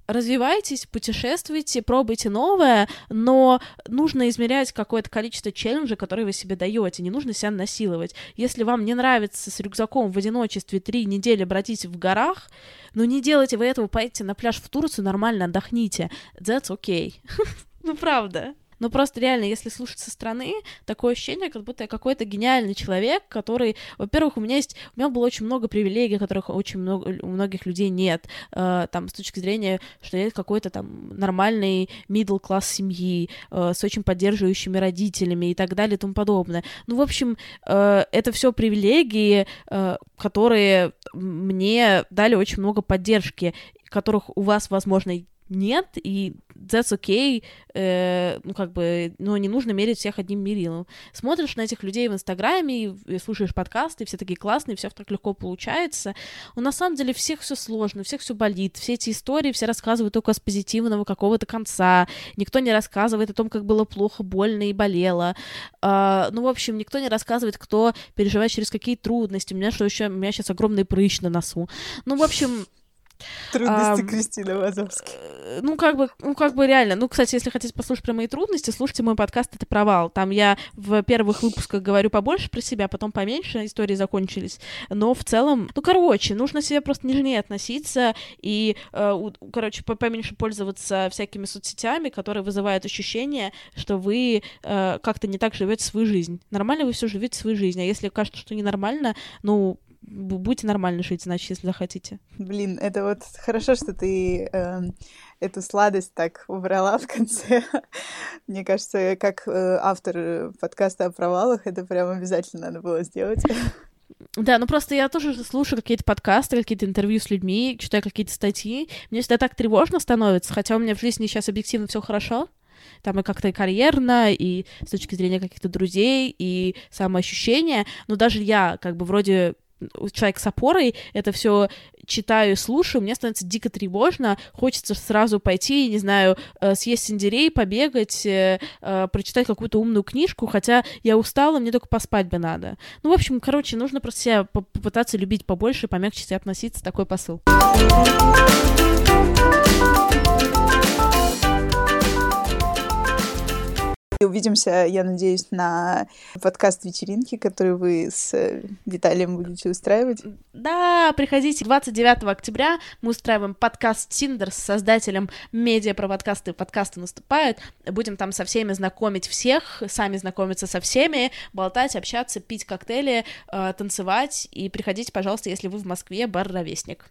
S1: развивайтесь, путешествуйте, пробуйте новое, но нужно измерять какое-то количество челленджей, которые вы себе даете. Не нужно себя насиловать. Если вам не нравится с рюкзаком в одиночестве три недели бродить в горах, ну не делайте вы этого, поедете на пляж в Турцию, нормально отдохните. That's okay. ну правда. Но просто реально, если слушать со стороны, такое ощущение, как будто я какой-то гениальный человек, который, во-первых, у меня есть, у меня было очень много привилегий, которых очень много, у многих людей нет, э, там, с точки зрения, что я какой-то там нормальный middle класс семьи, э, с очень поддерживающими родителями и так далее и тому подобное. Ну, в общем, э, это все привилегии, э, которые мне дали очень много поддержки, которых у вас, возможно, нет, и that's okay, э, ну, как бы, ну, не нужно мерить всех одним мерилом. Смотришь на этих людей в Инстаграме, и, и слушаешь подкасты, все такие классные, все так легко получается. Но на самом деле всех все сложно, всех все болит, все эти истории все рассказывают только с позитивного какого-то конца, никто не рассказывает о том, как было плохо, больно и болело. Э, ну, в общем, никто не рассказывает, кто переживает через какие трудности. У меня что еще, у меня сейчас огромный прыщ на носу. Ну, в общем,
S2: Трудности а, Кристины Вазовски.
S1: Э, ну, как бы, ну, как бы реально. Ну, кстати, если хотите послушать про мои трудности, слушайте мой подкаст «Это провал». Там я в первых выпусках говорю побольше про себя, потом поменьше, истории закончились. Но в целом, ну, короче, нужно себе просто нежнее относиться и, э, короче, поменьше пользоваться всякими соцсетями, которые вызывают ощущение, что вы э, как-то не так живете свою жизнь. Нормально вы все живете свою жизнь, а если кажется, что ненормально, ну, будете нормально жить, значит, если захотите.
S2: Блин, это вот хорошо, что ты э, эту сладость так убрала в конце. Мне кажется, как э, автор подкаста о провалах, это прям обязательно надо было сделать.
S1: Да, ну просто я тоже слушаю какие-то подкасты, какие-то интервью с людьми, читаю какие-то статьи. Мне всегда так тревожно становится, хотя у меня в жизни сейчас объективно все хорошо. Там и как-то и карьерно, и с точки зрения каких-то друзей, и самоощущения. Но даже я, как бы, вроде человек с опорой, это все читаю слушаю, мне становится дико тревожно, хочется сразу пойти, не знаю, э, съесть синдерей, побегать, э, э, прочитать какую-то умную книжку, хотя я устала, мне только поспать бы надо. Ну, в общем, короче, нужно просто себя попытаться любить побольше помягче себя относиться, такой посыл.
S2: Увидимся, я надеюсь, на подкаст-вечеринке, который вы с Виталием будете устраивать.
S1: Да, приходите 29 октября. Мы устраиваем подкаст Тиндер с создателем медиа про подкасты. Подкасты наступают. Будем там со всеми знакомить всех, сами знакомиться со всеми, болтать, общаться, пить коктейли, э, танцевать. И приходите, пожалуйста, если вы в Москве, бар «Ровесник».